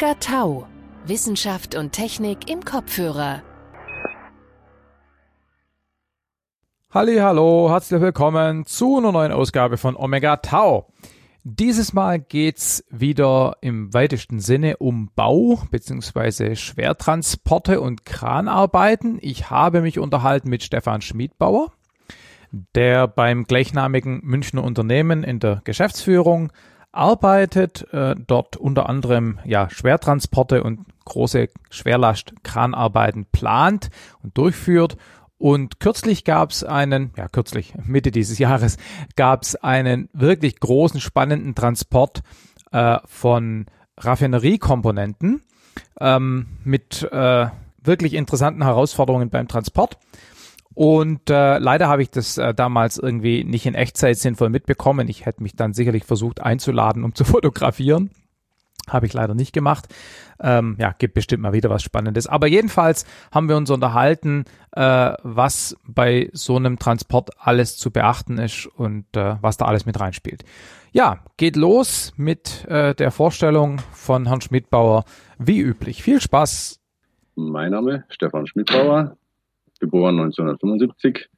Omega Tau. Wissenschaft und Technik im Kopfhörer. Halli, hallo, herzlich willkommen zu einer neuen Ausgabe von Omega Tau. Dieses Mal geht's wieder im weitesten Sinne um Bau bzw. Schwertransporte und Kranarbeiten. Ich habe mich unterhalten mit Stefan Schmiedbauer, der beim gleichnamigen Münchner Unternehmen in der Geschäftsführung arbeitet, äh, dort unter anderem ja Schwertransporte und große Schwerlastkranarbeiten plant und durchführt. Und kürzlich gab es einen, ja kürzlich, Mitte dieses Jahres, gab es einen wirklich großen, spannenden Transport äh, von Raffineriekomponenten ähm, mit äh, wirklich interessanten Herausforderungen beim Transport. Und äh, leider habe ich das äh, damals irgendwie nicht in Echtzeit sinnvoll mitbekommen. Ich hätte mich dann sicherlich versucht einzuladen, um zu fotografieren. Habe ich leider nicht gemacht. Ähm, ja, gibt bestimmt mal wieder was Spannendes. Aber jedenfalls haben wir uns unterhalten, äh, was bei so einem Transport alles zu beachten ist und äh, was da alles mit reinspielt. Ja, geht los mit äh, der Vorstellung von Herrn Schmidbauer, wie üblich. Viel Spaß. Mein Name Stefan Schmidbauer, geboren 1975,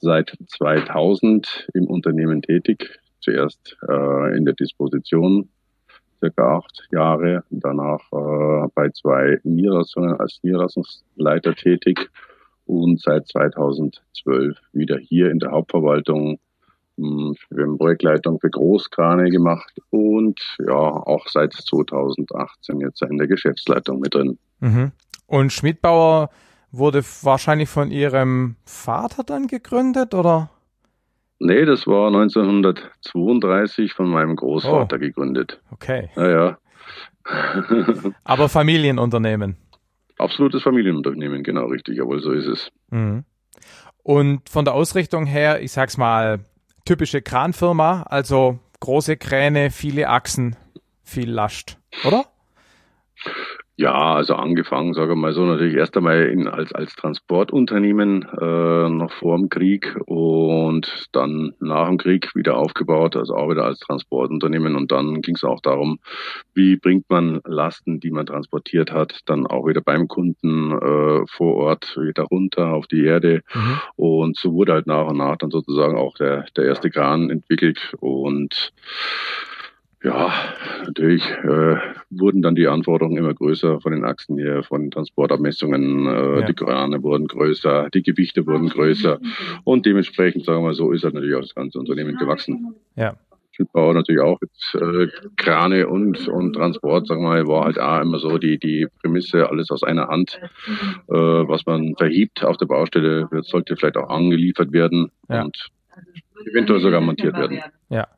seit 2000 im Unternehmen tätig. Zuerst äh, in der Disposition circa acht Jahre, danach äh, bei zwei Niederlassungen als Niederlassungsleiter tätig und seit 2012 wieder hier in der Hauptverwaltung hm, wir haben Projektleitung für Großkrane gemacht und ja, auch seit 2018 jetzt in der Geschäftsleitung mit drin. Mhm. Und Schmidbauer wurde wahrscheinlich von Ihrem Vater dann gegründet, oder? Nee, das war 1932 von meinem Großvater oh. gegründet. Okay. Naja. Aber Familienunternehmen. Absolutes Familienunternehmen, genau richtig, jawohl, so ist es. Mhm. Und von der Ausrichtung her, ich sag's mal, typische Kranfirma, also große Kräne, viele Achsen, viel Last, oder? Ja, also angefangen, sage mal so, natürlich erst einmal in, als, als Transportunternehmen äh, noch vor dem Krieg und dann nach dem Krieg wieder aufgebaut, also auch wieder als Transportunternehmen. Und dann ging es auch darum, wie bringt man Lasten, die man transportiert hat, dann auch wieder beim Kunden äh, vor Ort wieder runter auf die Erde. Mhm. Und so wurde halt nach und nach dann sozusagen auch der, der erste Kran entwickelt und ja, natürlich äh, wurden dann die Anforderungen immer größer von den Achsen hier, von Transportabmessungen. Äh, ja. Die Krane wurden größer, die Gewichte wurden größer und dementsprechend, sagen wir mal so, ist halt natürlich auch das ganze Unternehmen gewachsen. Ja. Schiffbau natürlich auch jetzt äh, Krane und und Transport, sagen wir mal, war halt auch immer so die die Prämisse, alles aus einer Hand, äh, was man verhiebt auf der Baustelle, wird, sollte vielleicht auch angeliefert werden ja. und eventuell sogar montiert werden. Ja.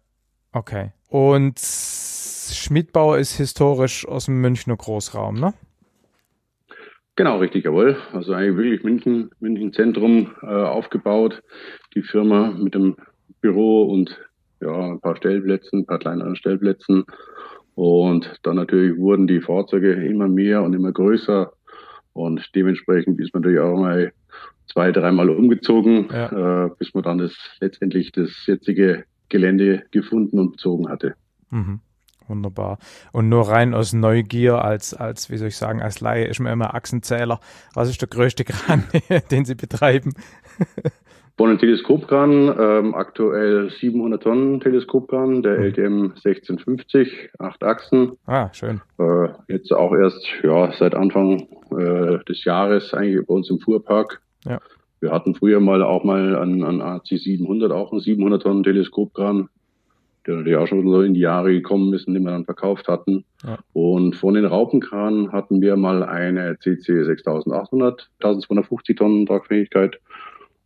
Okay. Und Schmidbauer ist historisch aus dem Münchner Großraum, ne? Genau, richtig, jawohl. Also eigentlich wirklich München, München Zentrum äh, aufgebaut. Die Firma mit dem Büro und ja, ein paar Stellplätzen, ein paar kleineren Stellplätzen. Und dann natürlich wurden die Fahrzeuge immer mehr und immer größer. Und dementsprechend ist man natürlich auch mal zwei, dreimal umgezogen, ja. äh, bis man dann das letztendlich das jetzige Gelände gefunden und bezogen hatte. Mhm. Wunderbar. Und nur rein aus Neugier als, als, wie soll ich sagen, als Laie ist mir immer Achsenzähler. Was ist der größte Kran, den Sie betreiben? Von einem Teleskopkran, ähm, aktuell 700 Tonnen Teleskopkran, der mhm. LTM 1650, acht Achsen. Ah, schön. Äh, jetzt auch erst, ja, seit Anfang äh, des Jahres eigentlich bei uns im Fuhrpark. Ja. Wir hatten früher mal auch mal an, an AC 700 auch einen 700 Tonnen Teleskopkran, der natürlich auch schon so in die Jahre gekommen ist, den wir dann verkauft hatten. Ja. Und von den Raupenkranen hatten wir mal eine CC 6800, 1250 Tonnen Tragfähigkeit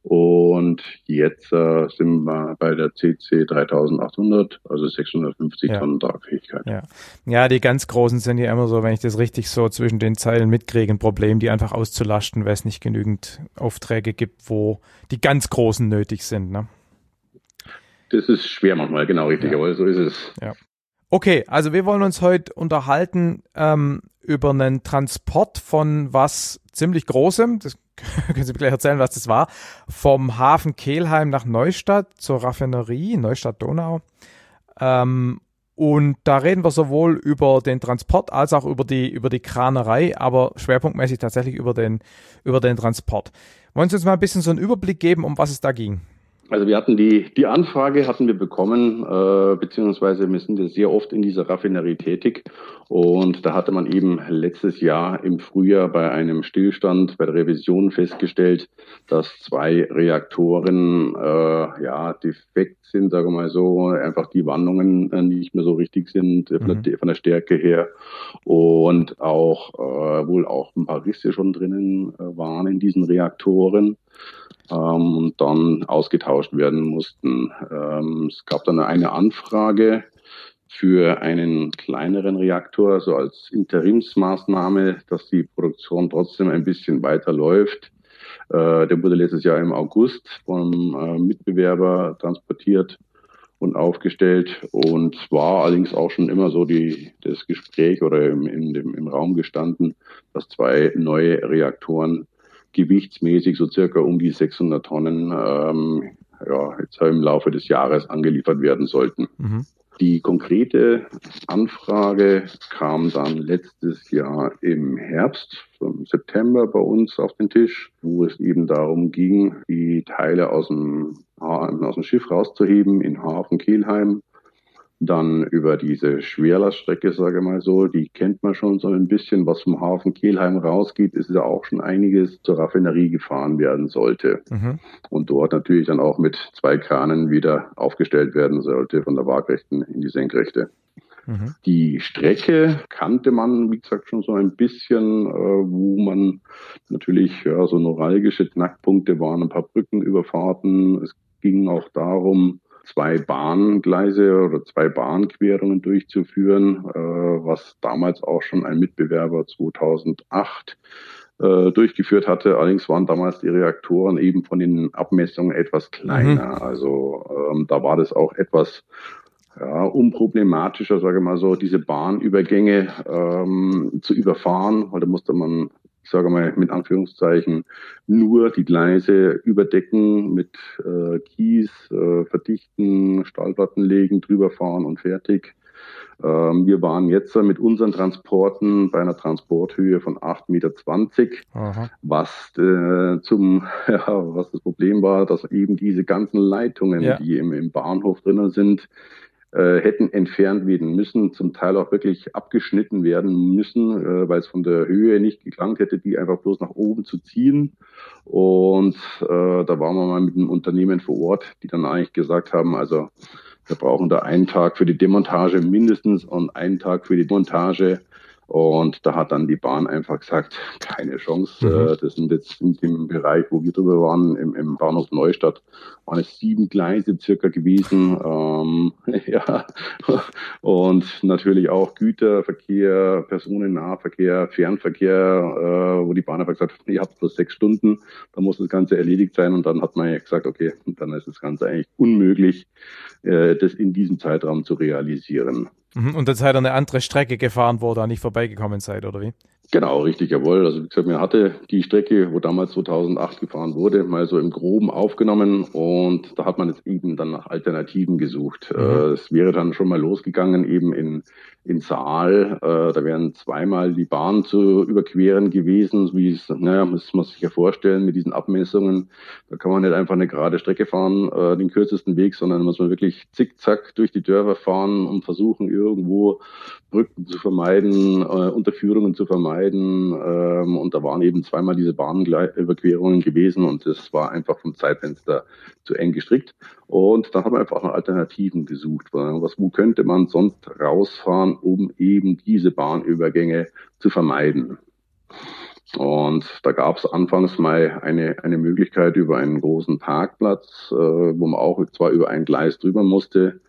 und jetzt äh, sind wir bei der CC 3800, also 650 ja. Tonnen Tragfähigkeit. Ja. ja, die ganz großen sind ja immer so, wenn ich das richtig so zwischen den Zeilen mitkriege, ein Problem, die einfach auszulasten, weil es nicht genügend Aufträge gibt, wo die ganz großen nötig sind. Ne? Das ist schwer manchmal, genau richtig, ja. aber so ist es. Ja. Okay, also wir wollen uns heute unterhalten ähm, über einen Transport von was ziemlich Großem. Das können Sie mir gleich erzählen, was das war, vom Hafen Kehlheim nach Neustadt zur Raffinerie, Neustadt-Donau. Ähm, Und da reden wir sowohl über den Transport als auch über die, über die Kranerei, aber schwerpunktmäßig tatsächlich über den, über den Transport. Wollen Sie uns mal ein bisschen so einen Überblick geben, um was es da ging? Also wir hatten die, die Anfrage hatten wir bekommen, äh, beziehungsweise wir sind ja sehr oft in dieser Raffinerie tätig. Und da hatte man eben letztes Jahr im Frühjahr bei einem Stillstand bei der Revision festgestellt, dass zwei Reaktoren äh, ja defekt sind, sagen wir mal so, einfach die Wandlungen äh, nicht mehr so richtig sind mhm. von, der, von, der, Stärke her. Und auch äh, wohl auch ein paar Risse schon drinnen äh, waren in diesen Reaktoren ähm, und dann ausgetauscht werden mussten. Ähm, es gab dann eine Anfrage für einen kleineren Reaktor, so als Interimsmaßnahme, dass die Produktion trotzdem ein bisschen weiter läuft. Äh, der wurde letztes Jahr im August vom äh, Mitbewerber transportiert und aufgestellt und war allerdings auch schon immer so die, das Gespräch oder im, in dem, im Raum gestanden, dass zwei neue Reaktoren gewichtsmäßig so circa um die 600 Tonnen ähm, ja, jetzt im Laufe des Jahres angeliefert werden sollten. Mhm. Die konkrete Anfrage kam dann letztes Jahr im Herbst, im September bei uns auf den Tisch, wo es eben darum ging, die Teile aus dem, aus dem Schiff rauszuheben in Hafen Kielheim dann über diese Schwerlaststrecke, sage ich mal so, die kennt man schon so ein bisschen. Was vom Hafen Kehlheim rausgeht, ist ja auch schon einiges zur Raffinerie gefahren werden sollte. Mhm. Und dort natürlich dann auch mit zwei Kranen wieder aufgestellt werden sollte, von der Waagrechten in die Senkrechte. Mhm. Die Strecke kannte man, wie gesagt, schon so ein bisschen, äh, wo man natürlich ja, so neuralgische Knackpunkte waren, ein paar Brückenüberfahrten. Es ging auch darum, zwei Bahngleise oder zwei Bahnquerungen durchzuführen, äh, was damals auch schon ein Mitbewerber 2008 äh, durchgeführt hatte. Allerdings waren damals die Reaktoren eben von den Abmessungen etwas kleiner. Mhm. Also ähm, da war das auch etwas ja, unproblematischer, sage ich mal so, diese Bahnübergänge ähm, zu überfahren, weil da musste man ich sage mal mit Anführungszeichen, nur die Gleise überdecken mit äh, Kies, äh, verdichten, Stahlplatten legen, drüber fahren und fertig. Ähm, wir waren jetzt mit unseren Transporten bei einer Transporthöhe von 8,20 Meter, was äh, zum, ja, was das Problem war, dass eben diese ganzen Leitungen, ja. die im, im Bahnhof drinnen sind, äh, hätten entfernt werden müssen, zum Teil auch wirklich abgeschnitten werden müssen, äh, weil es von der Höhe nicht gelangt hätte, die einfach bloß nach oben zu ziehen. Und äh, da waren wir mal mit einem Unternehmen vor Ort, die dann eigentlich gesagt haben, also wir brauchen da einen Tag für die Demontage mindestens und einen Tag für die Montage. Und da hat dann die Bahn einfach gesagt, keine Chance. Mhm. Äh, das sind jetzt in dem Bereich, wo wir drüber waren, im, im Bahnhof Neustadt, waren es sieben Gleise circa gewesen. Ähm, ja. Und natürlich auch Güterverkehr, Personennahverkehr, Fernverkehr, äh, wo die Bahn einfach gesagt hat, ihr habt bloß sechs Stunden, da muss das Ganze erledigt sein. Und dann hat man ja gesagt, okay, dann ist das Ganze eigentlich unmöglich, äh, das in diesem Zeitraum zu realisieren. Mhm, und dann seid ihr eine andere Strecke gefahren, wo ihr da nicht vorbeigekommen seid, oder wie? Genau, richtig, jawohl. Also wie gesagt, mir hatte die Strecke, wo damals 2008 gefahren wurde, mal so im Groben aufgenommen und da hat man jetzt eben dann nach Alternativen gesucht. Mhm. Äh, es wäre dann schon mal losgegangen eben in, in Saal. Äh, da wären zweimal die Bahn zu überqueren gewesen, wie es, naja, muss man sich ja vorstellen mit diesen Abmessungen. Da kann man nicht einfach eine gerade Strecke fahren, äh, den kürzesten Weg, sondern muss man wirklich zickzack durch die Dörfer fahren und versuchen irgendwo Brücken zu vermeiden, Unterführungen zu vermeiden vermeiden. Ähm, und da waren eben zweimal diese Bahnüberquerungen gewesen und das war einfach vom Zeitfenster zu eng gestrickt. Und dann haben wir einfach nach Alternativen gesucht. Was, wo könnte man sonst rausfahren, um eben diese Bahnübergänge zu vermeiden? Und da gab es anfangs mal eine, eine Möglichkeit über einen großen Parkplatz, äh, wo man auch zwar über ein Gleis drüber musste,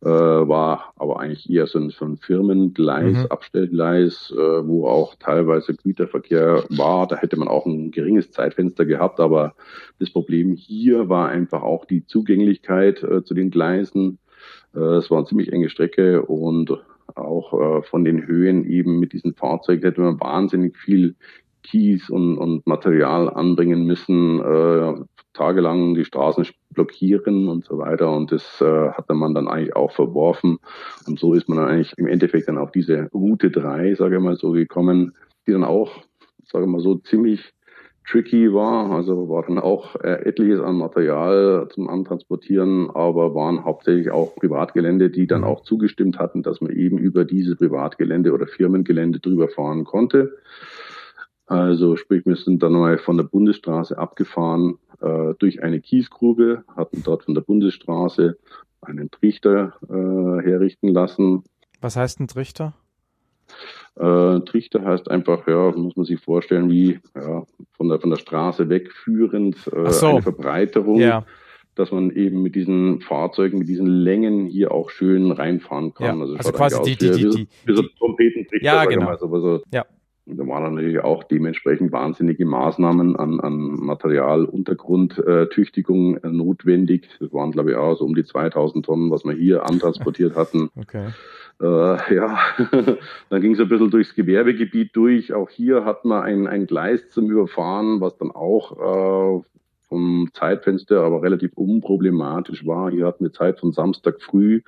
äh, war aber eigentlich eher so ein, so ein Firmengleis, mhm. Abstellgleis, äh, wo auch teilweise Güterverkehr war. Da hätte man auch ein geringes Zeitfenster gehabt, aber das Problem hier war einfach auch die Zugänglichkeit äh, zu den Gleisen. Äh, es war eine ziemlich enge Strecke und auch äh, von den Höhen eben mit diesen Fahrzeugen hätte man wahnsinnig viel Kies und, und Material anbringen müssen. Äh, tagelang die Straßen blockieren und so weiter. Und das äh, hatte man dann eigentlich auch verworfen. Und so ist man dann eigentlich im Endeffekt dann auf diese Route 3, sage ich mal so, gekommen, die dann auch, sage ich mal so, ziemlich tricky war. Also war dann auch äh, etliches an Material zum Antransportieren, aber waren hauptsächlich auch Privatgelände, die dann auch zugestimmt hatten, dass man eben über diese Privatgelände oder Firmengelände drüber fahren konnte. Also sprich, wir sind dann mal von der Bundesstraße abgefahren äh, durch eine Kiesgrube, hatten dort von der Bundesstraße einen Trichter äh, herrichten lassen. Was heißt ein Trichter? Äh, Trichter heißt einfach, ja, muss man sich vorstellen, wie ja, von, der, von der Straße wegführend äh, so. eine Verbreiterung. Ja dass man eben mit diesen Fahrzeugen, mit diesen Längen hier auch schön reinfahren kann. Ja, also, also quasi die, die, die, die, wie so Trompetentrichter, ja, genau. Mal, aber so, ja. Da waren natürlich auch dementsprechend wahnsinnige Maßnahmen an, an Materialuntergrundtüchtigung äh, notwendig. Das waren, glaube ich, auch so um die 2000 Tonnen, was wir hier antransportiert hatten. Okay. Äh, ja, dann ging es ein bisschen durchs Gewerbegebiet durch. Auch hier hat man ein, ein Gleis zum Überfahren, was dann auch äh, vom Zeitfenster aber relativ unproblematisch war. Hier hatten wir Zeit von Samstag früh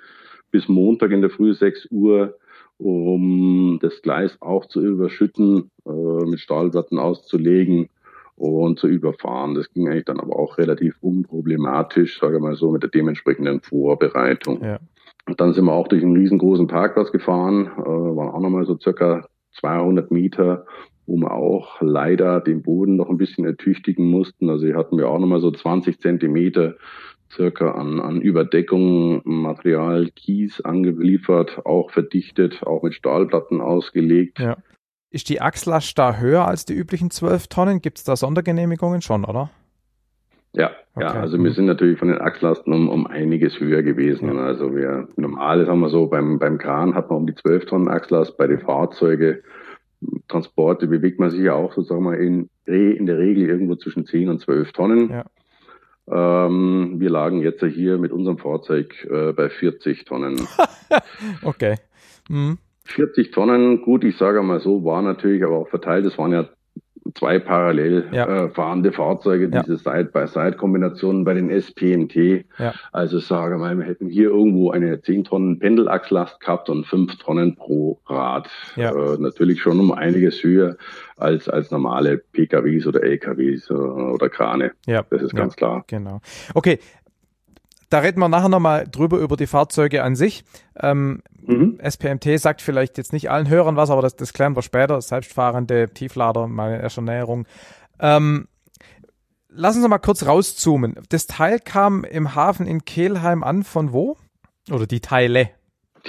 bis Montag in der Früh 6 Uhr um das Gleis auch zu überschütten, äh, mit Stahlplatten auszulegen und zu überfahren. Das ging eigentlich dann aber auch relativ unproblematisch, sage ich mal so, mit der dementsprechenden Vorbereitung. Ja. Und dann sind wir auch durch einen riesengroßen Parkplatz gefahren, äh, waren auch nochmal so circa 200 Meter, wo wir auch leider den Boden noch ein bisschen ertüchtigen mussten. Also hier hatten wir auch nochmal so 20 Zentimeter circa an, an Überdeckung, Material, Kies angeliefert, auch verdichtet, auch mit Stahlplatten ausgelegt. Ja. Ist die Achslast da höher als die üblichen 12 Tonnen? Gibt es da Sondergenehmigungen schon, oder? Ja, okay. ja, also wir sind natürlich von den Achslasten um, um einiges höher gewesen. Ja. Also wir normal haben wir so beim, beim Kran hat man um die 12 Tonnen Achslast, bei den Fahrzeugen Transporte bewegt man sich ja auch sozusagen mal in, in der Regel irgendwo zwischen 10 und 12 Tonnen. Ja. Ähm, wir lagen jetzt hier mit unserem Fahrzeug äh, bei 40 Tonnen. okay. Mhm. 40 Tonnen, gut, ich sage mal so, war natürlich aber auch verteilt. Es waren ja zwei parallel ja. äh, fahrende Fahrzeuge, ja. diese Side-by-Side-Kombinationen bei den SPMT. Ja. Also sage mal, wir hätten hier irgendwo eine 10 Tonnen Pendelachslast gehabt und 5 Tonnen pro Rad. Ja. Äh, natürlich schon um einiges höher als, als normale PKWs oder LKWs äh, oder Krane. Ja. Das ist ganz klar. Genau. Okay, da reden wir nachher nochmal drüber über die Fahrzeuge an sich. Ähm, mhm. SPMT sagt vielleicht jetzt nicht allen Hörern was, aber das, das klären wir später. Selbstfahrende Tieflader, mal in erster Näherung. Ähm, lass uns mal kurz rauszoomen. Das Teil kam im Hafen in Kelheim an von wo? Oder die Teile?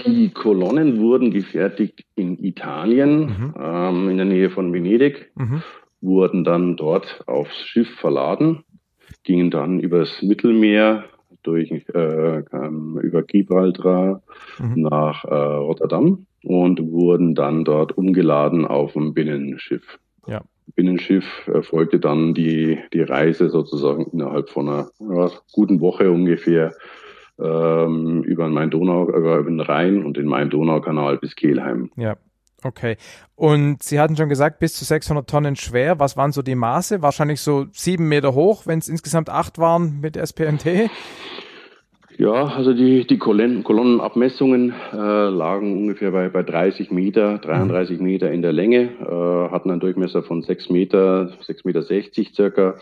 Die Kolonnen wurden gefertigt in Italien, mhm. ähm, in der Nähe von Venedig, mhm. wurden dann dort aufs Schiff verladen, gingen dann übers Mittelmeer durch äh, über Gibraltar mhm. nach äh, Rotterdam und wurden dann dort umgeladen auf ein Binnenschiff. Ja. Binnenschiff erfolgte dann die, die Reise sozusagen innerhalb von einer ja, guten Woche ungefähr ähm, über den Main-Donau, über den Rhein und den Main-Donau-Kanal bis Kelheim. Ja. Okay. Und Sie hatten schon gesagt, bis zu 600 Tonnen schwer. Was waren so die Maße? Wahrscheinlich so sieben Meter hoch, wenn es insgesamt acht waren mit SPMT? Ja, also die, die Kolonnenabmessungen äh, lagen ungefähr bei, bei 30 Meter, 33 mhm. Meter in der Länge, äh, hatten einen Durchmesser von 6 Meter, 6 Meter 60 circa.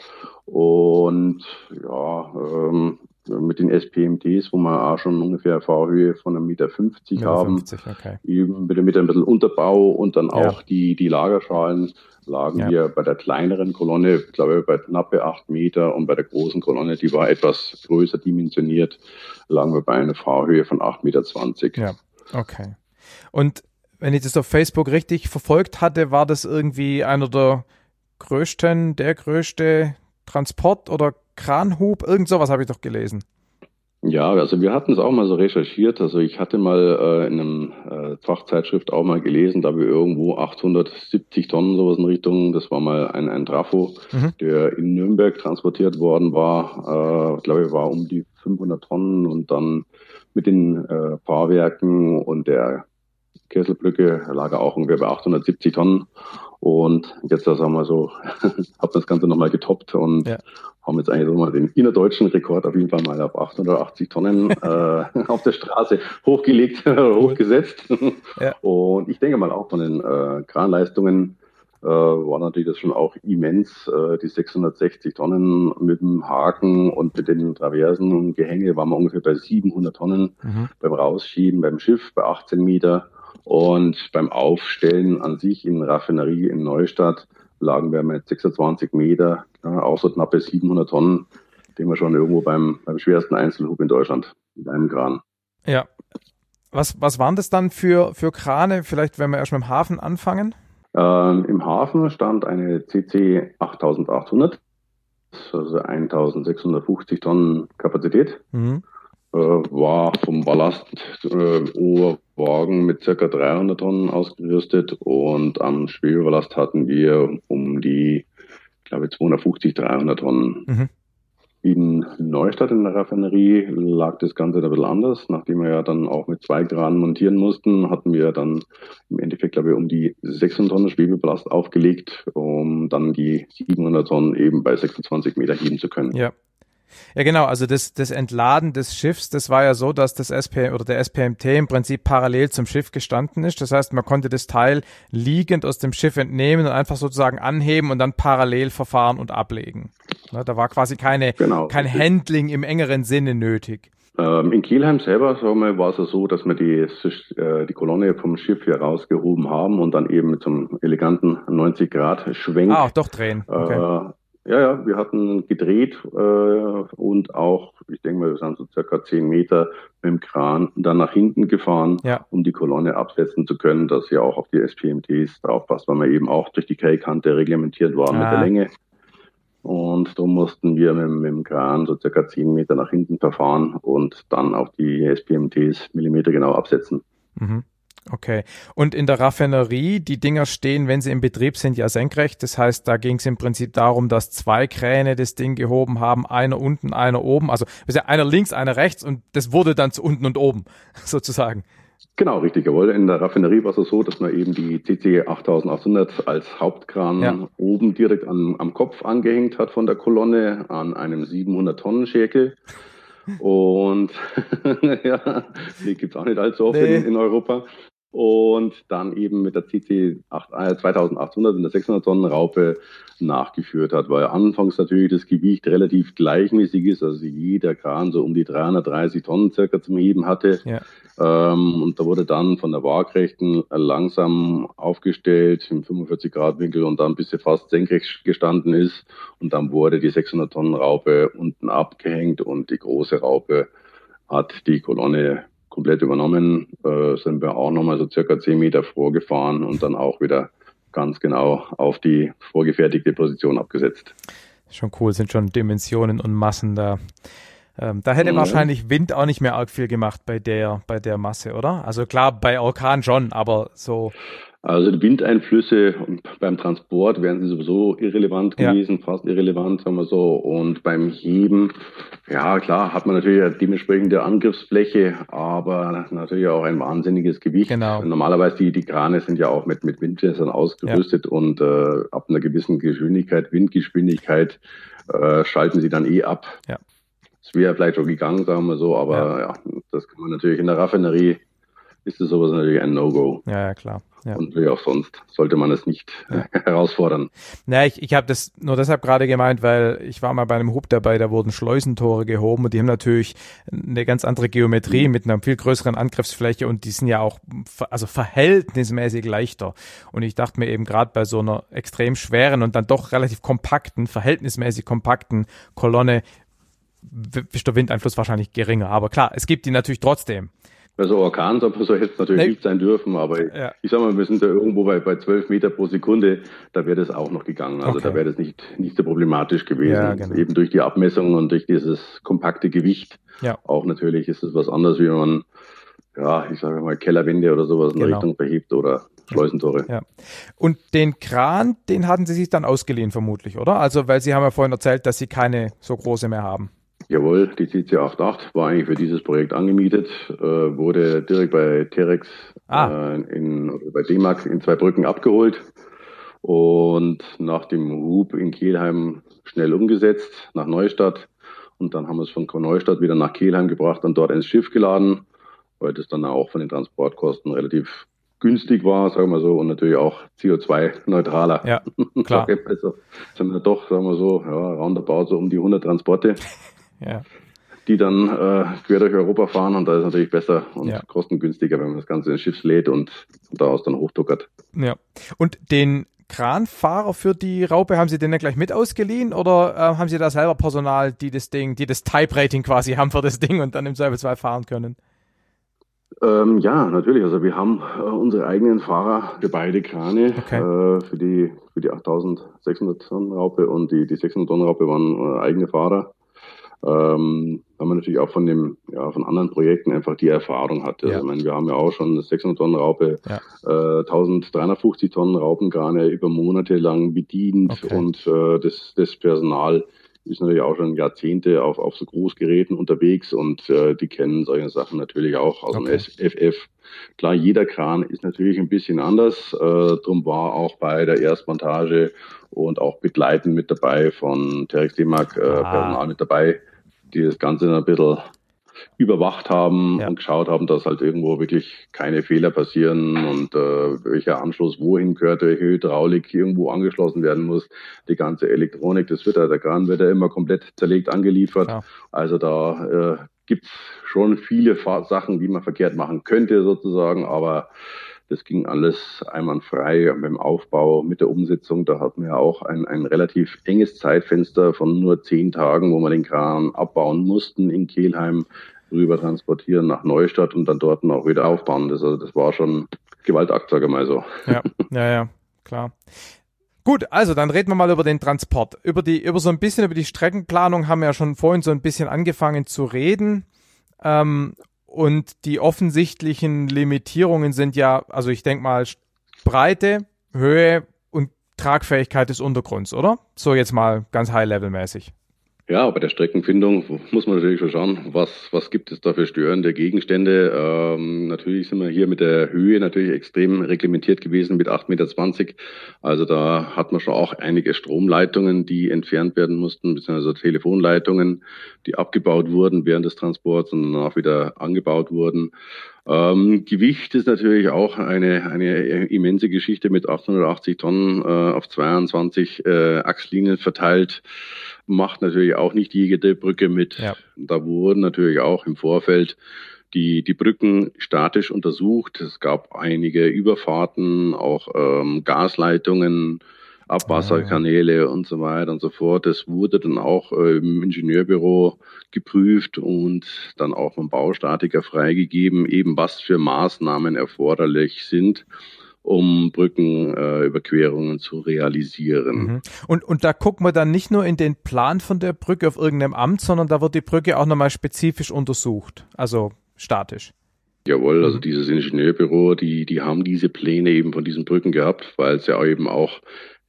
Und ja, ähm, mit den SPMTs, wo wir auch schon ungefähr Fahrhöhe von einem Meter 50 haben. 50, okay. Eben mit, mit ein bisschen Unterbau und dann auch ja. die, die Lagerschalen lagen ja. wir bei der kleineren Kolonne, glaube ich, bei knappe acht Meter und bei der großen Kolonne, die war etwas größer dimensioniert, lagen wir bei einer Fahrhöhe von 8,20 Meter. Ja, okay. Und wenn ich das auf Facebook richtig verfolgt hatte, war das irgendwie einer der größten, der größte Transport- oder Kranhub, irgend sowas habe ich doch gelesen. Ja, also wir hatten es auch mal so recherchiert. Also ich hatte mal äh, in einem äh, Fachzeitschrift auch mal gelesen, da wir irgendwo 870 Tonnen sowas in Richtung, das war mal ein, ein Trafo, mhm. der in Nürnberg transportiert worden war. Äh, glaube ich, war um die 500 Tonnen und dann mit den äh, Fahrwerken und der Kesselbrücke lag er auch ungefähr bei 870 Tonnen. Und jetzt, sagen wir so, habe das Ganze nochmal getoppt und ja. haben jetzt eigentlich so mal den innerdeutschen Rekord auf jeden Fall mal auf 880 Tonnen äh, auf der Straße hochgelegt, hochgesetzt. Ja. Und ich denke mal auch von den äh, Kranleistungen äh, war natürlich das schon auch immens. Äh, die 660 Tonnen mit dem Haken und mit den Traversen und Gehänge waren wir ungefähr bei 700 Tonnen mhm. beim Rausschieben, beim Schiff bei 18 Meter. Und beim Aufstellen an sich in Raffinerie in Neustadt lagen wir mit 26 Meter, ja, auch so knappe 700 Tonnen, den wir schon irgendwo beim, beim schwersten Einzelhub in Deutschland mit einem Kran. Ja. Was, was waren das dann für, für Krane? Vielleicht, wenn wir erst mit dem Hafen anfangen? Ähm, Im Hafen stand eine CC 8800, also 1650 Tonnen Kapazität. Mhm. Äh, war vom Ballast äh, Wagen mit circa 300 Tonnen ausgerüstet und am Schwebeballast hatten wir um die, ich glaube, 250, 300 Tonnen. Mhm. In Neustadt in der Raffinerie lag das Ganze ein bisschen anders. Nachdem wir ja dann auch mit zwei Graden montieren mussten, hatten wir dann im Endeffekt, glaube ich, um die 600 Tonnen Schwebeballast aufgelegt, um dann die 700 Tonnen eben bei 26 Meter heben zu können. Ja, ja, genau. Also das, das Entladen des Schiffs, das war ja so, dass das SP oder der SPMT im Prinzip parallel zum Schiff gestanden ist. Das heißt, man konnte das Teil liegend aus dem Schiff entnehmen und einfach sozusagen anheben und dann parallel verfahren und ablegen. Ne, da war quasi keine, genau. kein Handling im engeren Sinne nötig. Ähm, in Kielheim selber wir, war es so, dass wir die, äh, die Kolonne vom Schiff hier rausgehoben haben und dann eben mit so einem eleganten 90 Grad Schwenk. Ah, auch doch drehen. Okay. Äh, ja, ja, wir hatten gedreht äh, und auch, ich denke mal, wir sind so circa zehn Meter mit dem Kran dann nach hinten gefahren, ja. um die Kolonne absetzen zu können, dass sie auch auf die SPMTs draufpasst, weil wir eben auch durch die K-Kante reglementiert waren ah. mit der ah. Länge. Und da mussten wir mit, mit, dem Kran so circa zehn Meter nach hinten verfahren und dann auch die SPMTs Millimeter genau absetzen. Mhm. Okay. Und in der Raffinerie, die Dinger stehen, wenn sie im Betrieb sind, ja senkrecht. Das heißt, da ging es im Prinzip darum, dass zwei Kräne das Ding gehoben haben, einer unten, einer oben. Also einer links, einer rechts und das wurde dann zu unten und oben, sozusagen. Genau, richtig. Jawohl. In der Raffinerie war es so, dass man eben die CC 8800 als Hauptkran ja. oben direkt an, am Kopf angehängt hat von der Kolonne an einem 700 Tonnen Schäkel. Und ja, die gibt es auch nicht allzu oft nee. in, in, Europa und dann eben mit der CC 2800 in der 600 Tonnen Raupe nachgeführt hat, weil anfangs natürlich das Gewicht relativ gleichmäßig ist, also jeder Kran so um die 330 Tonnen circa zum Heben hatte. Ja. Ähm, und da wurde dann von der Waagrechten langsam aufgestellt im 45 Grad Winkel und dann bis sie fast senkrecht gestanden ist und dann wurde die 600 Tonnen Raupe unten abgehängt und die große Raupe hat die Kolonne komplett übernommen, äh, sind wir auch nochmal so circa zehn Meter vorgefahren und dann auch wieder ganz genau auf die vorgefertigte Position abgesetzt. Schon cool, sind schon Dimensionen und Massen da. Ähm, da hätte mhm. wahrscheinlich Wind auch nicht mehr arg viel gemacht bei der, bei der Masse, oder? Also klar, bei Orkan schon, aber so also die Windeinflüsse beim Transport wären sie sowieso irrelevant gewesen, ja. fast irrelevant, sagen wir so. Und beim Heben, ja klar, hat man natürlich eine dementsprechende Angriffsfläche, aber natürlich auch ein wahnsinniges Gewicht. Genau. Normalerweise die, die Krane sind ja auch mit, mit Windfässern ausgerüstet ja. und äh, ab einer gewissen Geschwindigkeit, Windgeschwindigkeit, äh, schalten sie dann eh ab. Ja. Es wäre vielleicht schon gegangen, sagen wir so, aber ja. ja, das kann man natürlich in der Raffinerie ist das sowas natürlich ein No-Go. Ja, ja, klar. Ja. Und wie auch sonst sollte man es nicht ja. herausfordern. Na, ich, ich habe das nur deshalb gerade gemeint, weil ich war mal bei einem Hub dabei, da wurden Schleusentore gehoben und die haben natürlich eine ganz andere Geometrie mhm. mit einer viel größeren Angriffsfläche und die sind ja auch also verhältnismäßig leichter. Und ich dachte mir eben gerade bei so einer extrem schweren und dann doch relativ kompakten, verhältnismäßig kompakten Kolonne ist der Windeinfluss wahrscheinlich geringer. Aber klar, es gibt die natürlich trotzdem. Also Orkan, so hätte es natürlich nee. nicht sein dürfen, aber ja. ich sag mal, wir sind da irgendwo bei, bei 12 Meter pro Sekunde, da wäre das auch noch gegangen. Also okay. da wäre das nicht, nicht so problematisch gewesen. Ja, genau. Eben durch die Abmessung und durch dieses kompakte Gewicht. Ja. Auch natürlich ist es was anderes, wie wenn man, ja, ich sage mal, Kellerwände oder sowas in genau. Richtung verhebt oder Schleusentore. Ja. Und den Kran, den hatten Sie sich dann ausgeliehen vermutlich, oder? Also, weil Sie haben ja vorhin erzählt, dass Sie keine so große mehr haben. Jawohl, die CC88 war eigentlich für dieses Projekt angemietet, äh, wurde direkt bei Terex ah. äh, in, bei D-Max in zwei Brücken abgeholt und nach dem Hub in Kelheim schnell umgesetzt nach Neustadt. Und dann haben wir es von Neustadt wieder nach Kelheim gebracht und dort ins Schiff geladen, weil das dann auch von den Transportkosten relativ günstig war, sagen wir so, und natürlich auch CO2-neutraler. Ja, klar. also sind wir doch, sagen wir so, ja, roundabout so um die 100 Transporte. ja die dann äh, quer durch Europa fahren und da ist natürlich besser und ja. kostengünstiger, wenn man das Ganze ins Schiff lädt und daraus dann hochtuckert. Ja. Und den Kranfahrer für die Raupe, haben Sie den dann gleich mit ausgeliehen oder äh, haben Sie da selber Personal, die das Ding, die das Type-Rating quasi haben für das Ding und dann im Zweifelsfall fahren können? Ähm, ja, natürlich. Also wir haben äh, unsere eigenen Fahrer für beide Krane. Okay. Äh, für die für die 8600 Tonnen Raupe und die, die 600 Tonnen Raupe waren äh, eigene Fahrer. Ähm, haben wir natürlich auch von dem, ja, von anderen Projekten einfach die Erfahrung hat. Also, ja. ich meine, wir haben ja auch schon 600 Tonnen Raupe, ja. äh, 1350 Tonnen Raupengrane über Monate lang bedient okay. und äh, das, das Personal ist natürlich auch schon Jahrzehnte auf, auf so Großgeräten unterwegs und äh, die kennen solche Sachen natürlich auch aus okay. dem FF. Klar, jeder Kran ist natürlich ein bisschen anders. Äh, drum war auch bei der Erstmontage und auch begleitend mit dabei von Terex D-Mark äh, ah. Personal mit dabei, die das Ganze ein bisschen überwacht haben ja. und geschaut haben, dass halt irgendwo wirklich keine Fehler passieren und äh, welcher Anschluss wohin gehört, welche Hydraulik irgendwo angeschlossen werden muss. Die ganze Elektronik, das wird ja, der Kran wird ja immer komplett zerlegt angeliefert. Ja. Also da äh, gibt's schon viele Sachen, die man verkehrt machen könnte sozusagen, aber das ging alles einwandfrei dem Aufbau, mit der Umsetzung. Da hatten wir auch ein, ein relativ enges Zeitfenster von nur zehn Tagen, wo wir den Kran abbauen mussten in Kelheim, rüber transportieren nach Neustadt und dann dort noch wieder aufbauen. Das, also das war schon Gewaltakt, sage ich mal so. Ja, ja, ja, klar. Gut, also dann reden wir mal über den Transport. Über die, über so ein bisschen über die Streckenplanung haben wir ja schon vorhin so ein bisschen angefangen zu reden. Ähm, und die offensichtlichen Limitierungen sind ja, also ich denke mal, Breite, Höhe und Tragfähigkeit des Untergrunds, oder? So jetzt mal ganz high-level-mäßig. Ja, bei der Streckenfindung muss man natürlich schon schauen, was, was gibt es da für störende Gegenstände. Ähm, natürlich sind wir hier mit der Höhe natürlich extrem reglementiert gewesen mit 8,20 Meter. Also da hat man schon auch einige Stromleitungen, die entfernt werden mussten, beziehungsweise Telefonleitungen, die abgebaut wurden während des Transports und danach wieder angebaut wurden. Ähm, Gewicht ist natürlich auch eine, eine immense Geschichte mit 880 Tonnen äh, auf 22 äh, Achslinien verteilt macht natürlich auch nicht jede Brücke mit. Ja. Da wurden natürlich auch im Vorfeld die, die Brücken statisch untersucht. Es gab einige Überfahrten, auch ähm, Gasleitungen, Abwasserkanäle ah. und so weiter und so fort. Das wurde dann auch äh, im Ingenieurbüro geprüft und dann auch vom Baustatiker freigegeben, eben was für Maßnahmen erforderlich sind um Brückenüberquerungen äh, zu realisieren. Mhm. Und, und da guckt man dann nicht nur in den Plan von der Brücke auf irgendeinem Amt, sondern da wird die Brücke auch nochmal spezifisch untersucht, also statisch. Jawohl, also mhm. dieses Ingenieurbüro, die, die haben diese Pläne eben von diesen Brücken gehabt, weil es ja eben auch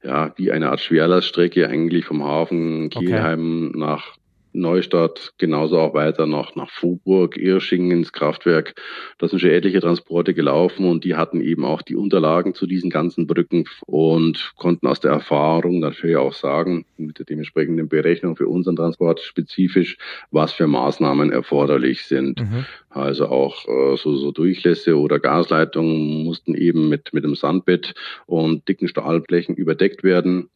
ja, wie eine Art Schwerlaststrecke eigentlich vom Hafen Kielheim okay. nach Neustadt, genauso auch weiter noch nach Vorburg, Irsching ins Kraftwerk. Da sind schon etliche Transporte gelaufen und die hatten eben auch die Unterlagen zu diesen ganzen Brücken und konnten aus der Erfahrung natürlich auch sagen, mit der dementsprechenden Berechnung für unseren Transport spezifisch, was für Maßnahmen erforderlich sind. Mhm. Also auch äh, so, so Durchlässe oder Gasleitungen mussten eben mit, mit dem Sandbett und dicken Stahlblechen überdeckt werden.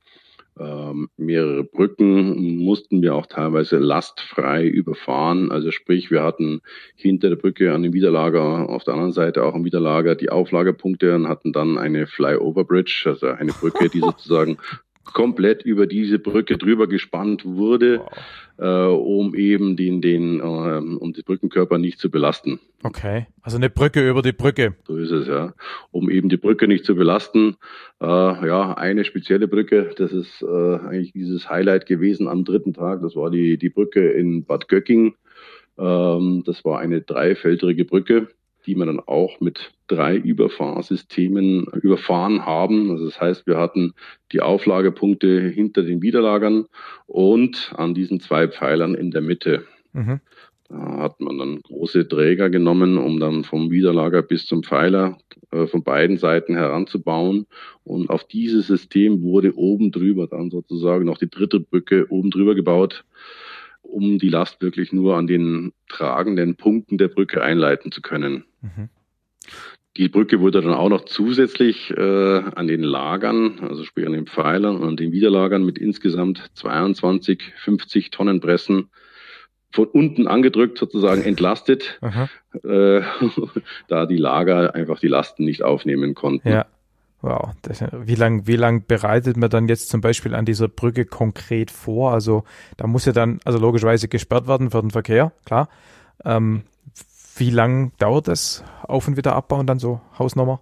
Ähm, mehrere Brücken mussten wir auch teilweise lastfrei überfahren. Also sprich, wir hatten hinter der Brücke an dem Widerlager, auf der anderen Seite auch am Widerlager die Auflagepunkte und hatten dann eine Flyover Bridge, also eine Brücke, die sozusagen komplett über diese Brücke drüber gespannt wurde, wow. äh, um eben den, den, äh, um die Brückenkörper nicht zu belasten. Okay, also eine Brücke über die Brücke. So ist es, ja. Um eben die Brücke nicht zu belasten. Äh, ja, eine spezielle Brücke, das ist äh, eigentlich dieses Highlight gewesen am dritten Tag. Das war die, die Brücke in Bad Göcking. Ähm, das war eine dreifeldrige Brücke die wir dann auch mit drei Überfahrsystemen überfahren haben. Also das heißt, wir hatten die Auflagepunkte hinter den Widerlagern und an diesen zwei Pfeilern in der Mitte. Mhm. Da hat man dann große Träger genommen, um dann vom Widerlager bis zum Pfeiler äh, von beiden Seiten heranzubauen. Und auf dieses System wurde oben drüber dann sozusagen noch die dritte Brücke oben drüber gebaut, um die Last wirklich nur an den tragenden Punkten der Brücke einleiten zu können. Mhm. Die Brücke wurde dann auch noch zusätzlich äh, an den Lagern, also sprich an den Pfeilern und den Widerlagern mit insgesamt 22 50 Tonnen Pressen von unten angedrückt sozusagen entlastet, äh, da die Lager einfach die Lasten nicht aufnehmen konnten. Ja. Wow. Das, wie lang, wie lang bereitet man dann jetzt zum Beispiel an dieser Brücke konkret vor? Also da muss ja dann, also logischerweise gesperrt werden für den Verkehr, klar. Ähm, wie lang dauert das Auf- und Wiederaufbauen dann so Hausnummer?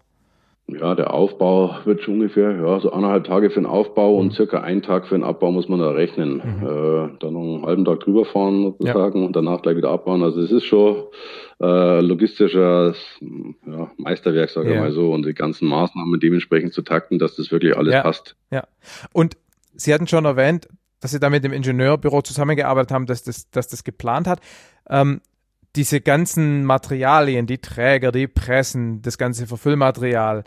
Ja, der Aufbau wird schon ungefähr ja, so anderthalb Tage für den Aufbau mhm. und circa einen Tag für den Abbau muss man da rechnen. Mhm. Äh, dann noch einen halben Tag drüber fahren sozusagen ja. und danach gleich wieder abbauen. Also es ist schon äh, logistischer ja, Meisterwerk, sage ich ja. mal so, und die ganzen Maßnahmen dementsprechend zu takten, dass das wirklich alles passt. Ja. Und Sie hatten schon erwähnt, dass Sie da mit dem Ingenieurbüro zusammengearbeitet haben, dass das, dass das geplant hat. Ähm, diese ganzen Materialien, die Träger, die Pressen, das ganze Verfüllmaterial,